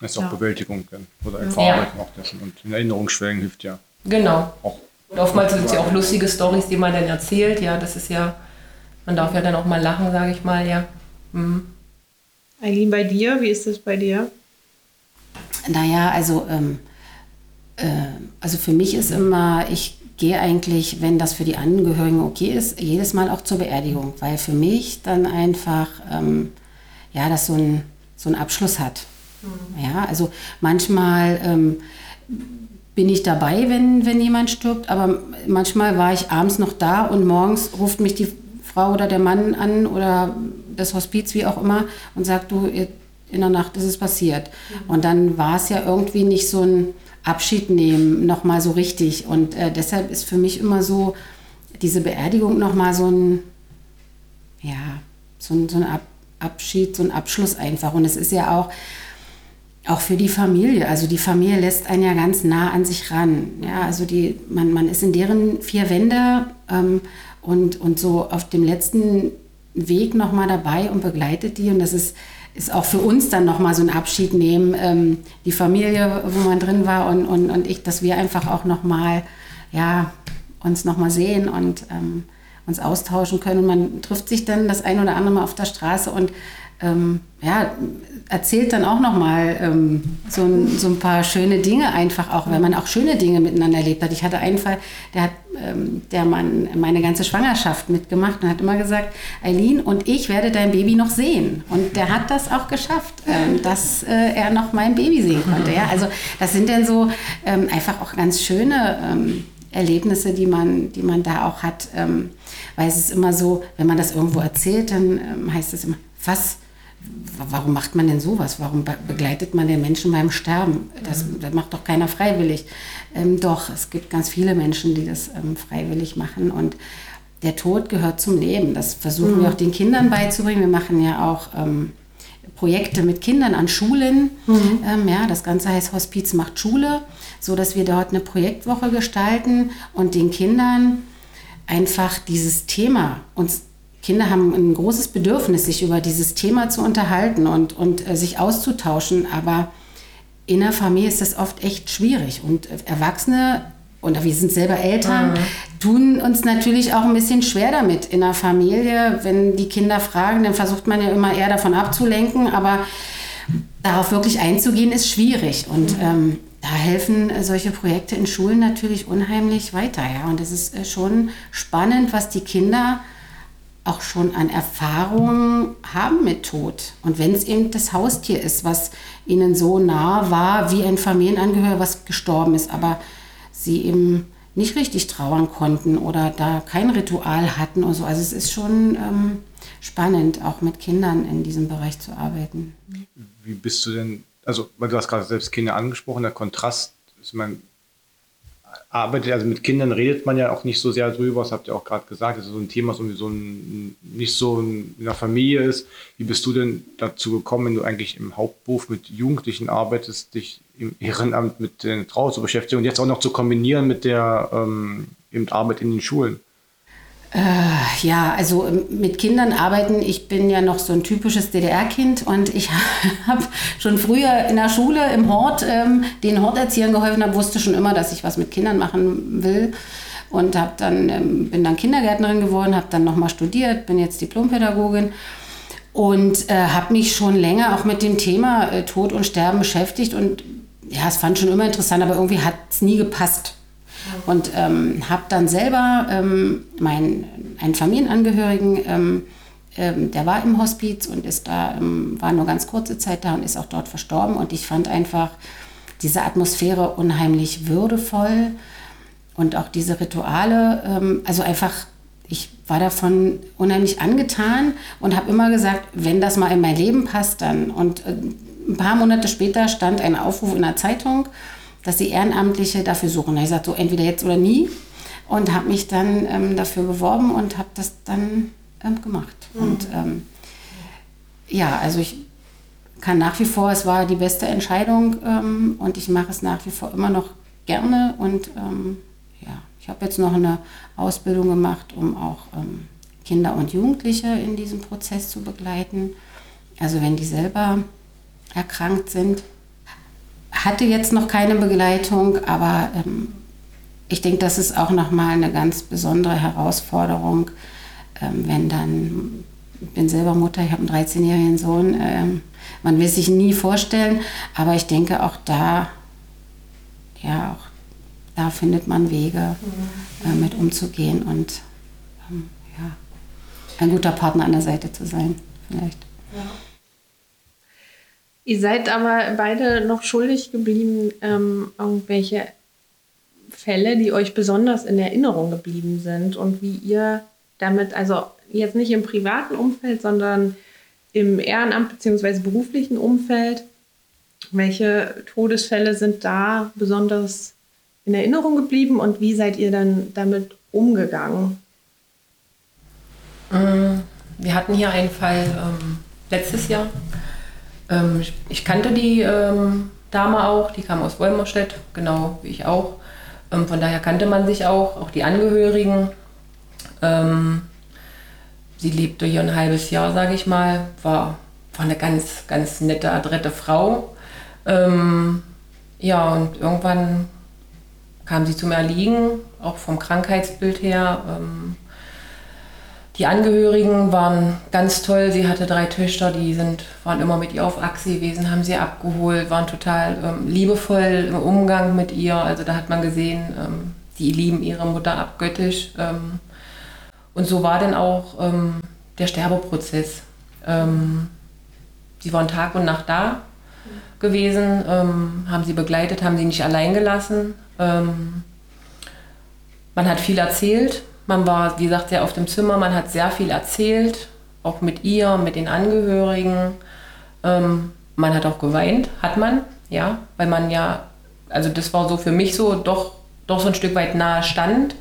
Das ist auch Ja. Bewältigung dann. Oder Ja. Verarbeitung auch dessen. Und in Erinnerung schwelgen hilft ja Genau. auch. Und oftmals sind es ja auch lustige Stories, die man dann erzählt. Ja, das ist ja, man darf ja dann auch mal lachen, sage ich mal, ja. Mhm. Eileen, bei dir, wie ist das bei dir? Naja, also, ähm, äh, also für mich ist immer, ich gehe eigentlich, wenn das für die Angehörigen okay ist, jedes Mal auch zur Beerdigung, weil für mich dann einfach, ähm, ja, das so ein, so einen Abschluss hat. Ja, also manchmal ähm, bin ich dabei, wenn, wenn jemand stirbt, aber manchmal war ich abends noch da und morgens ruft mich die Frau oder der Mann an oder das Hospiz, wie auch immer, und sagt, du, in der Nacht ist es passiert. Und dann war es ja irgendwie nicht so ein Abschied nehmen, nochmal so richtig. Und äh, deshalb ist für mich immer so diese Beerdigung nochmal so ein, ja, so ein, so ein Ab Abschied, so ein Abschluss einfach. Und es ist ja auch, auch für die Familie. Also die Familie lässt einen ja ganz nah an sich ran. Ja, also die, man, man ist in deren vier Wände ähm, und, und so auf dem letzten Weg nochmal dabei und begleitet die. Und das ist, ist auch für uns dann nochmal so ein Abschied nehmen. Ähm, die Familie, wo man drin war und, und, und ich, dass wir einfach auch nochmal, ja, uns nochmal sehen und ähm, uns austauschen können. Und man trifft sich dann das ein oder andere Mal auf der Straße und ähm, ja, erzählt dann auch nochmal ähm, so, ein, so ein paar schöne Dinge einfach auch, weil man auch schöne Dinge miteinander erlebt hat. Ich hatte einen Fall, der hat ähm, der Mann meine ganze Schwangerschaft mitgemacht und hat immer gesagt, Eileen und ich werde dein Baby noch sehen. Und der hat das auch geschafft, ähm, dass äh, er noch mein Baby sehen konnte. Ja? Also das sind dann so ähm, einfach auch ganz schöne ähm, Erlebnisse, die man, die man da auch hat. Ähm, weil es ist immer so, wenn man das irgendwo erzählt, dann ähm, heißt es immer, was, wa- warum macht man denn sowas? Warum be begleitet man den Menschen beim Sterben? Das, das macht doch keiner freiwillig. Ähm, doch, es gibt ganz viele Menschen, die das ähm, freiwillig machen und der Tod gehört zum Leben. Das versuchen wir auch den Kindern beizubringen. Wir machen ja auch ähm, Projekte mit Kindern an Schulen. Ähm, ja, das Ganze heißt Hospiz macht Schule, so dass wir dort eine Projektwoche gestalten und den Kindern einfach dieses Thema uns Kinder haben ein großes Bedürfnis, sich über dieses Thema zu unterhalten und, und äh, sich auszutauschen, aber in der Familie ist das oft echt schwierig und äh, Erwachsene und wir sind selber Eltern, tun uns natürlich auch ein bisschen schwer damit in der Familie. Wenn die Kinder fragen, dann versucht man ja immer eher davon abzulenken, aber darauf wirklich einzugehen ist schwierig. Und ähm, da helfen äh, solche Projekte in Schulen natürlich unheimlich weiter. Ja? Und es ist äh, schon spannend, was die Kinder auch schon an Erfahrungen haben mit Tod. Und wenn es eben das Haustier ist, was ihnen so nah war wie ein Familienangehöriger, was gestorben ist, aber sie eben nicht richtig trauern konnten oder da kein Ritual hatten oder so. Also es ist schon ähm, spannend, auch mit Kindern in diesem Bereich zu arbeiten. Wie bist du denn, also, weil du hast gerade selbst Kinder angesprochen, der Kontrast ist man arbeitet, also mit Kindern redet man ja auch nicht so sehr drüber, das habt ihr auch gerade gesagt, das ist so ein Thema, das irgendwie so ein, nicht so in der Familie ist. Wie bist du denn dazu gekommen, wenn du eigentlich im Hauptberuf mit Jugendlichen arbeitest, dich im Ehrenamt mit der Trauer zu beschäftigen und jetzt auch noch zu kombinieren mit der ähm, eben Arbeit in den Schulen? Ja, also ähm, mit Kindern arbeiten, ich bin ja noch so ein typisches DDR-Kind und ich habe schon früher in der Schule im Hort ähm, den Horterziehern geholfen, habe, wusste schon immer, dass ich was mit Kindern machen will und hab dann, ähm, bin dann Kindergärtnerin geworden, habe dann nochmal studiert, bin jetzt Diplompädagogin und äh, habe mich schon länger auch mit dem Thema äh, Tod und Sterben beschäftigt und ja, es fand schon immer interessant, aber irgendwie hat es nie gepasst. Und ähm, habe dann selber ähm, meinen einen Familienangehörigen, ähm, ähm, der war im Hospiz und ist da, ähm, war nur ganz kurze Zeit da und ist auch dort verstorben. Und ich fand einfach diese Atmosphäre unheimlich würdevoll und auch diese Rituale, ähm, also einfach, war davon unheimlich angetan und habe immer gesagt, wenn das mal in mein Leben passt, dann. Und äh, ein paar Monate später stand ein Aufruf in der Zeitung, dass sie Ehrenamtliche dafür suchen. Da ich gesagt, so entweder jetzt oder nie. Und habe mich dann ähm, dafür beworben und habe das dann ähm, gemacht. Mhm. Und ähm, ja, also ich kann nach wie vor, es war die beste Entscheidung ähm, und ich mache es nach wie vor immer noch gerne. Und ähm, ja, ich habe jetzt noch eine Ausbildung gemacht, um auch ähm, Kinder und Jugendliche in diesem Prozess zu begleiten. Also wenn die selber erkrankt sind. Hatte jetzt noch keine Begleitung, aber ähm, ich denke, das ist auch nochmal eine ganz besondere Herausforderung, ähm, wenn dann, ich bin selber Mutter, ich habe einen 13-jährigen Sohn, ähm, man will sich nie vorstellen, aber ich denke auch da, ja, auch da findet man Wege, mhm. äh, mit umzugehen und ähm, ja, ein guter Partner an der Seite zu sein, vielleicht. Ja. Ihr seid aber beide noch schuldig geblieben, ähm, irgendwelche Fälle, die euch besonders in Erinnerung geblieben sind und wie ihr damit, also jetzt nicht im privaten Umfeld, sondern im Ehrenamt bzw. beruflichen Umfeld, welche Todesfälle sind da besonders in Erinnerung geblieben und wie seid ihr dann damit umgegangen? Mm, wir hatten hier einen Fall ähm, letztes Jahr. Ähm, ich, ich, kannte die ähm, Dame auch, die kam aus Wolmerstedt, genau wie ich auch. Ähm, von daher kannte man sich auch, auch die Angehörigen. Ähm, sie lebte hier ein halbes Jahr, sage ich mal, war, war eine ganz, ganz nette, adrette Frau. Ähm, ja, und irgendwann kam sie zum Erliegen, auch vom Krankheitsbild her. Ähm, die Angehörigen waren ganz toll. Sie hatte drei Töchter, die sind, waren immer mit ihr auf Achse gewesen, haben sie abgeholt, waren total ähm, liebevoll im Umgang mit ihr. Also da hat man gesehen, ähm, die lieben ihre Mutter abgöttisch. Ähm, und so war dann auch ähm, der Sterbeprozess. Ähm, sie waren Tag und Nacht da gewesen, ähm, haben sie begleitet, haben sie nicht allein gelassen. man hat viel erzählt, man war, wie gesagt, sehr auf dem Zimmer, man hat sehr viel erzählt, auch mit ihr, mit den Angehörigen. Ähm, man hat auch geweint, hat man, ja, weil man ja, also das war so für mich so doch, doch so ein Stück weit nahe stand.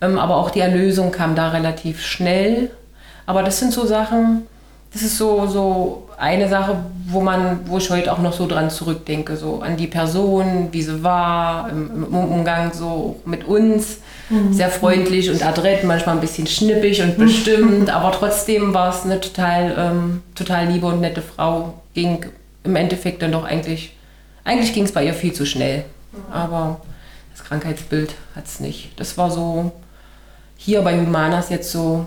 Ähm, aber auch die Erlösung kam da relativ schnell. Aber das sind so Sachen, das ist so, so eine Sache, wo man, wo ich heute auch noch so dran zurückdenke, so an die Person, wie sie war, im, im Umgang so mit uns. Mhm. Sehr freundlich und adrett, manchmal ein bisschen schnippig und bestimmt, aber trotzdem war es eine total, ähm, total liebe und nette Frau. Ging im Endeffekt dann doch eigentlich, eigentlich ging es bei ihr viel zu schnell. Aber das Krankheitsbild hat es nicht. Das war so hier bei Humanas jetzt so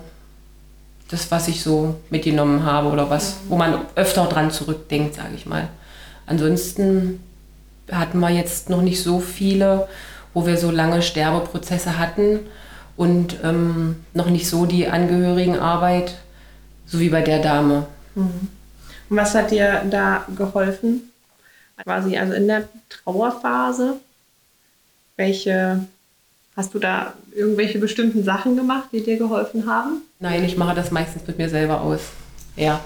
das, was ich so mitgenommen habe oder was, wo man öfter dran zurückdenkt, sage ich mal. Ansonsten hatten wir jetzt noch nicht so viele wo wir so lange Sterbeprozesse hatten und ähm, noch nicht so die Angehörigenarbeit, so wie bei der Dame. Mhm. Und was hat dir da geholfen? Quasi also in der Trauerphase? Welche Hast du da irgendwelche bestimmten Sachen gemacht, die dir geholfen haben? Nein, ich mache das meistens mit mir selber aus. Ja.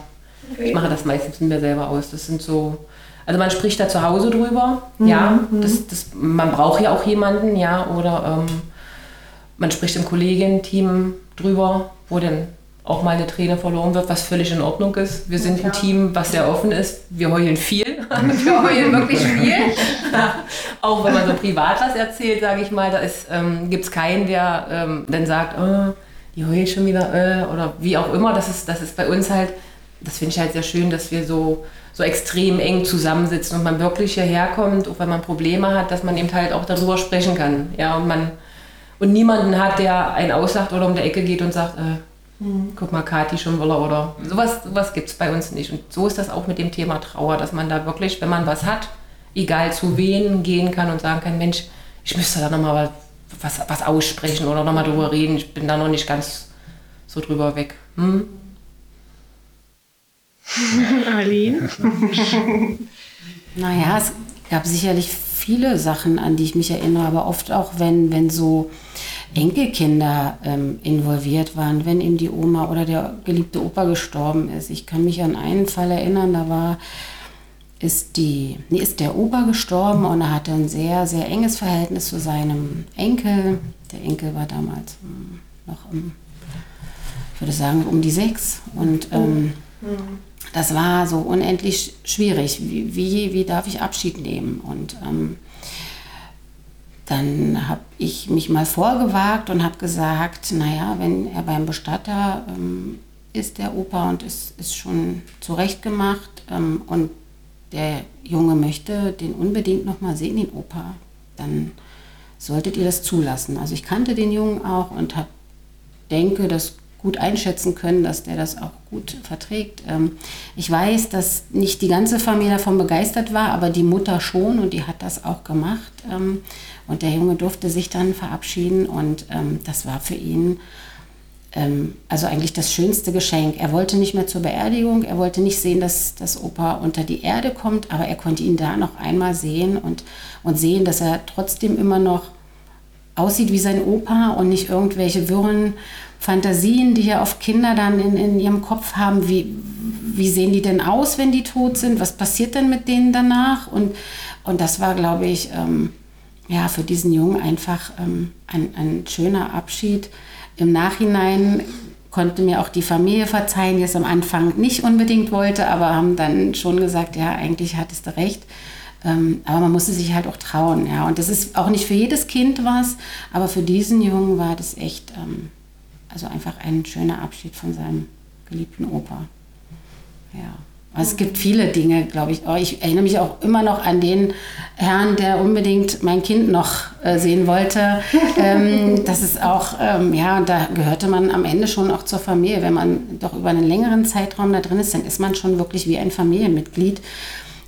Okay. Ich mache das meistens mit mir selber aus. Das sind so also man spricht da zu Hause drüber, mhm. ja. Mhm. Das, das, man braucht ja auch jemanden, ja. Oder ähm, man spricht im Kolleginnen-Team drüber, wo dann auch mal eine Träne verloren wird, was völlig in Ordnung ist. Wir sind ja. ein Team, was sehr offen ist. Wir heulen viel. Wir heulen wirklich viel. auch wenn man so privat was erzählt, sage ich mal, da ähm, gibt es keinen, der ähm, dann sagt, oh, die heult schon wieder äh, oder wie auch immer. Das ist, das ist bei uns halt, das finde ich halt sehr schön, dass wir so so extrem eng zusammensitzen und man wirklich hierher kommt, auch wenn man Probleme hat, dass man eben halt auch darüber sprechen kann. Ja, und man und niemanden hat, der einen auslacht oder um die Ecke geht und sagt, äh, mhm. guck mal, Kathi schon wieder oder sowas, sowas gibt es bei uns nicht. Und so ist das auch mit dem Thema Trauer, dass man da wirklich, wenn man was hat, egal zu wen gehen kann und sagen kann, Mensch, ich müsste da nochmal was, was aussprechen oder nochmal drüber reden. Ich bin da noch nicht ganz so drüber weg. Hm? Aline? naja, es gab sicherlich viele Sachen, an die ich mich erinnere, aber oft auch, wenn, wenn so Enkelkinder ähm, involviert waren, wenn eben die Oma oder der geliebte Opa gestorben ist. Ich kann mich an einen Fall erinnern, da war ist, die, nee, ist der Opa gestorben und er hatte ein sehr, sehr enges Verhältnis zu seinem Enkel. Der Enkel war damals hm, noch, um, ich würde sagen, um die sechs. Und ähm, das war so unendlich schwierig. Wie, wie, wie darf ich Abschied nehmen? Und ähm, dann habe ich mich mal vorgewagt und habe gesagt, naja, wenn er beim Bestatter ähm, ist, der Opa, und ist, ist schon zurechtgemacht ähm, und der Junge möchte den unbedingt noch mal sehen, den Opa, dann solltet ihr das zulassen. Also ich kannte den Jungen auch und hab, denke, das gut einschätzen können, dass der das auch gut verträgt. Ähm, ich weiß, dass nicht die ganze Familie davon begeistert war, aber die Mutter schon und die hat das auch gemacht. Ähm, und der Junge durfte sich dann verabschieden und ähm, das war für ihn ähm, also eigentlich das schönste Geschenk. Er wollte nicht mehr zur Beerdigung, er wollte nicht sehen, dass das Opa unter die Erde kommt, aber er konnte ihn da noch einmal sehen und, und sehen, dass er trotzdem immer noch aussieht wie sein Opa und nicht irgendwelche wirren Fantasien, die ja oft Kinder dann in, in ihrem Kopf haben, wie, wie sehen die denn aus, wenn die tot sind, was passiert denn mit denen danach? Und, und das war, glaube ich, ähm, ja, für diesen Jungen einfach ähm, ein, ein schöner Abschied im Nachhinein konnte mir auch die Familie verzeihen, die es am Anfang nicht unbedingt wollte, aber haben dann schon gesagt, ja, eigentlich hattest du recht. Ähm, aber man musste sich halt auch trauen, ja. Und das ist auch nicht für jedes Kind was, aber für diesen Jungen war das echt, ähm, also einfach ein schöner Abschied von seinem geliebten Opa. Ja. Also es gibt viele Dinge, glaube ich. Oh, ich erinnere mich auch immer noch an den Herrn, der unbedingt mein Kind noch äh, sehen wollte. ähm, das ist auch, ähm, ja, da gehörte man am Ende schon auch zur Familie. Wenn man doch über einen längeren Zeitraum da drin ist, dann ist man schon wirklich wie ein Familienmitglied.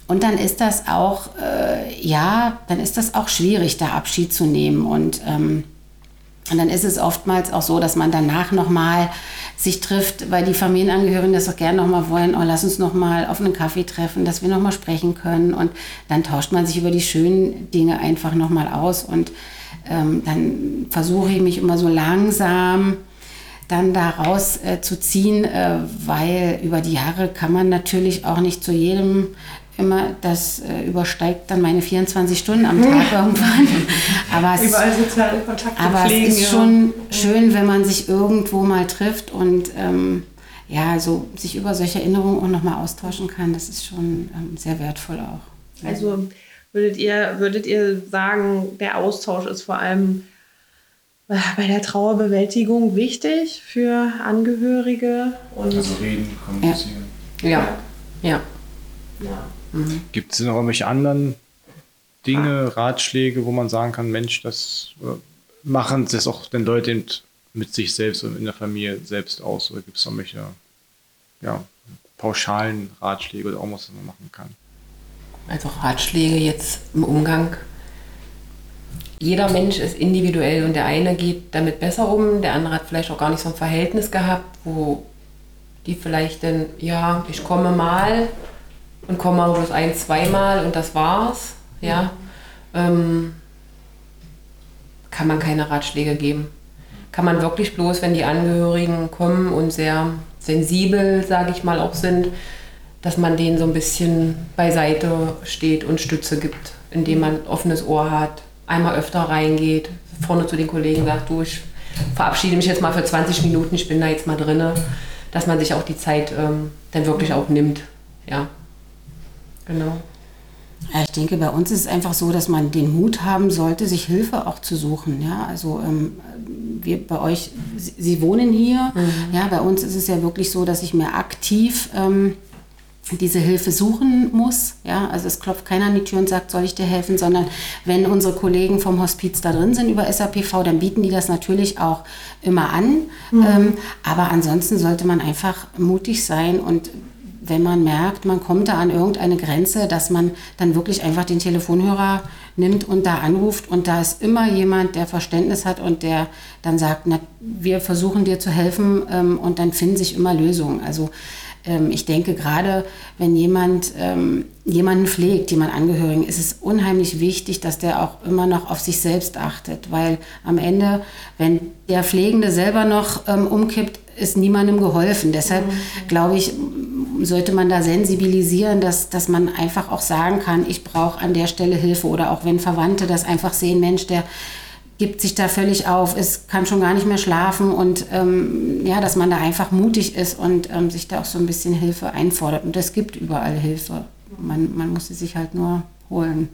Und dann ist das auch, äh, ja, dann ist das auch schwierig, da Abschied zu nehmen. Und ähm, und dann ist es oftmals auch so, dass man danach nochmal sich trifft, weil die Familienangehörigen das auch gerne nochmal wollen, oh, lass uns nochmal auf einen Kaffee treffen, dass wir nochmal sprechen können. Und dann tauscht man sich über die schönen Dinge einfach nochmal aus. Und ähm, dann versuche ich mich immer so langsam dann daraus äh, zu ziehen, äh, weil über die Jahre kann man natürlich auch nicht zu jedem immer, das äh, übersteigt dann meine 24 Stunden am Tag irgendwann. Aber es, Überall soziale Kontakte aber pflegen, es ist ja. schon schön, wenn man sich irgendwo mal trifft und ähm, ja, so sich über solche Erinnerungen auch nochmal austauschen kann. Das ist schon ähm, sehr wertvoll auch. Also würdet ihr, würdet ihr sagen, der Austausch ist vor allem äh, bei der Trauerbewältigung wichtig für Angehörige? Und Also reden, kommunizieren. Ja, ja. ja. Gibt es noch irgendwelche anderen Dinge, Ratschläge, wo man sagen kann, Mensch, das äh, machen das auch den Leute mit sich selbst und in der Familie selbst aus? Oder gibt es noch welche ja, pauschalen Ratschläge oder irgendwas, was man machen kann? Also Ratschläge jetzt im Umgang. Jeder Mensch ist individuell und der eine geht damit besser um, der andere hat vielleicht auch gar nicht so ein Verhältnis gehabt, wo die vielleicht dann, ja, ich komme mal und komme aber bloß ein, zweimal und das war's. Ja. Ähm, kann man keine Ratschläge geben. Kann man wirklich bloß, wenn die Angehörigen kommen und sehr sensibel, sage ich mal, auch sind, dass man denen so ein bisschen beiseite steht und Stütze gibt, indem man ein offenes Ohr hat, einmal öfter reingeht, vorne zu den Kollegen sagt, du, ich verabschiede mich jetzt mal für 20 Minuten, ich bin da jetzt mal drinne, dass man sich auch die Zeit ähm, dann wirklich auch nimmt. Ja, genau. Ja, ich denke, bei uns ist es einfach so, dass man den Mut haben sollte, sich Hilfe auch zu suchen. Ja, also ähm, wir bei euch, Sie, Sie wohnen hier. Ja, bei uns ist es ja wirklich so, dass ich mir aktiv ähm, diese Hilfe suchen muss. Ja, also es klopft keiner an die Tür und sagt, soll ich dir helfen, sondern wenn unsere Kollegen vom Hospiz da drin sind über SAPV, dann bieten die das natürlich auch immer an. Ähm, aber ansonsten sollte man einfach mutig sein und wenn man merkt, man kommt da an irgendeine Grenze, dass man dann wirklich einfach den Telefonhörer nimmt und da anruft und da ist immer jemand, der Verständnis hat und der dann sagt, na, wir versuchen dir zu helfen ähm, und dann finden sich immer Lösungen. Also ähm, ich denke gerade, wenn jemand ähm, jemanden pflegt, jemand Angehörigen, ist es unheimlich wichtig, dass der auch immer noch auf sich selbst achtet, weil am Ende, wenn der Pflegende selber noch ähm, umkippt, ist niemandem geholfen. Deshalb mhm. glaube ich, sollte man da sensibilisieren, dass, dass man einfach auch sagen kann, ich brauche an der Stelle Hilfe oder auch wenn Verwandte das einfach sehen, Mensch, der gibt sich da völlig auf, ist, kann schon gar nicht mehr schlafen und ähm, ja, dass man da einfach mutig ist und ähm, sich da auch so ein bisschen Hilfe einfordert. Und es gibt überall Hilfe. Man, man muss sie sich halt nur holen.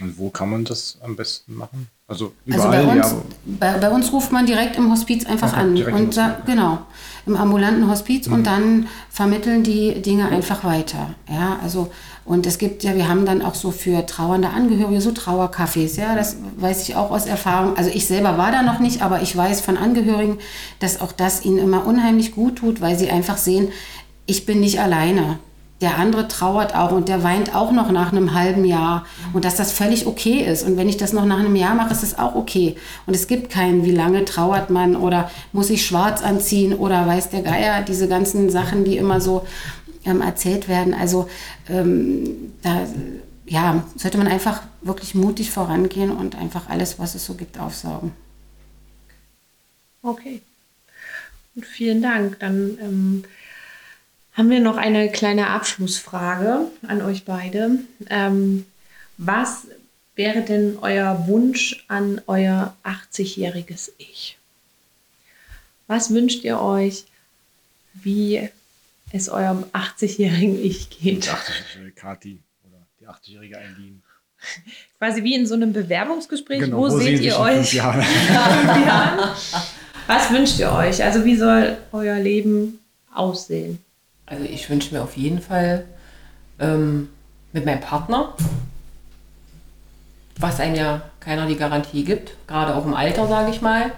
Und wo kann man das am besten machen? Also, überall, also bei, uns, ja. bei, bei, uns ruft man direkt im Hospiz einfach Ach, an. Und sagt, genau, im ambulanten Hospiz mhm. und dann vermitteln die Dinge einfach weiter. Ja, also, und es gibt ja, wir haben dann auch so für trauernde Angehörige so Trauercafés, ja, das weiß ich auch aus Erfahrung. Also ich selber war da noch nicht, aber ich weiß von Angehörigen, dass auch das ihnen immer unheimlich gut tut, weil sie einfach sehen, ich bin nicht alleine der andere trauert auch und der weint auch noch nach einem halben Jahr und dass das völlig okay ist. Und wenn ich das noch nach einem Jahr mache, ist das auch okay. Und es gibt keinen, wie lange trauert man oder muss ich schwarz anziehen oder weiß der Geier, diese ganzen Sachen, die immer so ähm, erzählt werden. Also ähm, da ja, sollte man einfach wirklich mutig vorangehen und einfach alles, was es so gibt, aufsaugen. Okay. Und vielen Dank. Dann ähm haben wir noch eine kleine Abschlussfrage an euch beide. Ähm, was wäre denn euer Wunsch an euer 80-jähriges Ich? Was wünscht ihr euch, wie es eurem 80-jährigen Ich geht? Die 80-jährige Kati oder die 80-jährige Eileen. Quasi wie in so einem Bewerbungsgespräch. Genau, wo, wo seht ihr euch? Jahren? Was wünscht ihr euch? Also wie soll euer Leben aussehen? Also ich wünsche mir auf jeden Fall ähm, mit meinem Partner, was einem ja keiner die Garantie gibt, gerade auch im Alter, sage ich mal.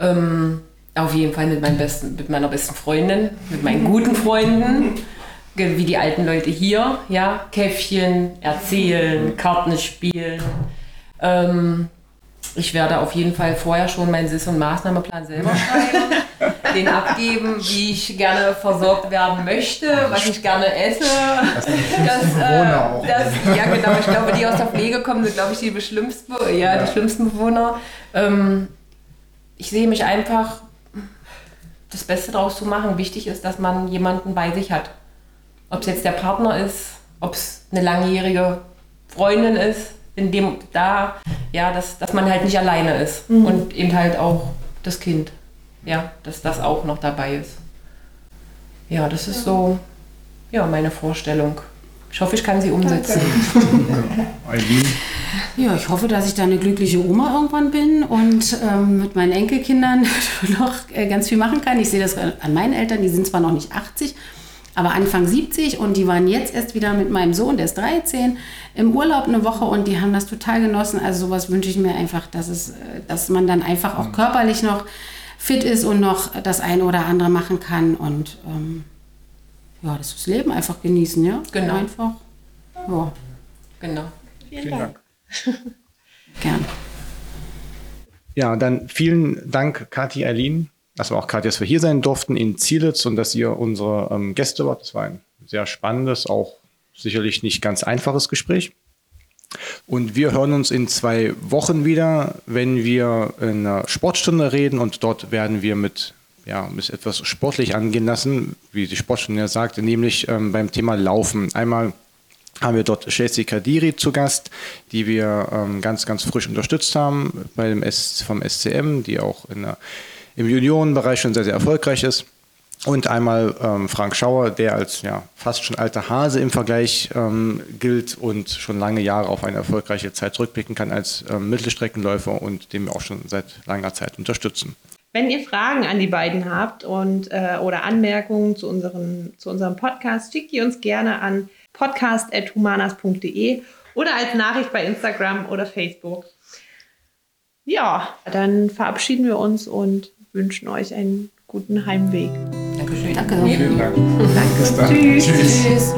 Ähm, auf jeden Fall mit, besten, mit meiner besten Freundin, mit meinen guten Freunden, wie die alten Leute hier, ja, Käffchen, erzählen, Karten spielen. Ähm, ich werde auf jeden Fall vorher schon meinen Sis- und Maßnahmeplan selber schreiben, den abgeben, wie ich gerne versorgt werden möchte, was ich gerne esse. Das, das, äh, das ja, genau. Ich glaube, die aus der Pflege kommen, sind, glaube ich, die schlimmsten, ja, ja. die schlimmsten Bewohner. Ähm, ich sehe mich einfach, das Beste daraus zu machen. Wichtig ist, dass man jemanden bei sich hat. Ob es jetzt der Partner ist, ob es eine langjährige Freundin ist, in dem da, ja, dass, dass man halt nicht alleine ist mhm. und eben halt auch das Kind, ja, dass das auch noch dabei ist. Ja, das ist so, ja, meine Vorstellung. Ich hoffe, ich kann sie umsetzen. ja, ich hoffe, dass ich da eine glückliche Oma irgendwann bin und ähm, mit meinen Enkelkindern noch äh, ganz viel machen kann. Ich sehe das an meinen Eltern, die sind zwar noch nicht 80, aber Anfang 70 und die waren jetzt erst wieder mit meinem Sohn, der ist 13, im Urlaub eine Woche und die haben das total genossen. Also sowas wünsche ich mir einfach, dass, es, äh, dass man dann einfach auch mhm. körperlich noch fit ist und noch das eine oder andere machen kann und ähm, ja, das Leben einfach genießen, ja? Genau. Einfach. Ja. Genau. Vielen, vielen Dank. Dank. Gern. Ja, dann vielen Dank, Kathi Erlin, dass wir auch gerade, dass wir hier sein durften in Zielitz und dass ihr unsere ähm, Gäste wart. Das war ein sehr spannendes, auch sicherlich nicht ganz einfaches Gespräch. Und wir hören uns in zwei Wochen wieder, wenn wir in einer Sportstunde reden und dort werden wir mit ja, mit etwas sportlich angehen lassen, wie die Sportstunde ja sagte, nämlich ähm, beim Thema Laufen. Einmal haben wir dort Chelsea Kadiri zu Gast, die wir ähm, ganz, ganz frisch unterstützt haben beim S vom SCM, die auch der im Juniorenbereich schon sehr, sehr erfolgreich ist. Und einmal ähm, Frank Schauer, der als ja, fast schon alter Hase im Vergleich ähm, gilt und schon lange Jahre auf eine erfolgreiche Zeit zurückblicken kann als ähm, Mittelstreckenläufer und den wir auch schon seit langer Zeit unterstützen. Wenn ihr Fragen an die beiden habt und, äh, oder Anmerkungen zu, unseren, zu unserem Podcast, schickt ihr uns gerne an podcast.humanas.de oder als Nachricht bei Instagram oder Facebook. Ja, dann verabschieden wir uns und wünschen euch einen guten Heimweg. Dankeschön. Danke. Vielen Dank. Danke. Tschüss. Tschüss. Tschüss.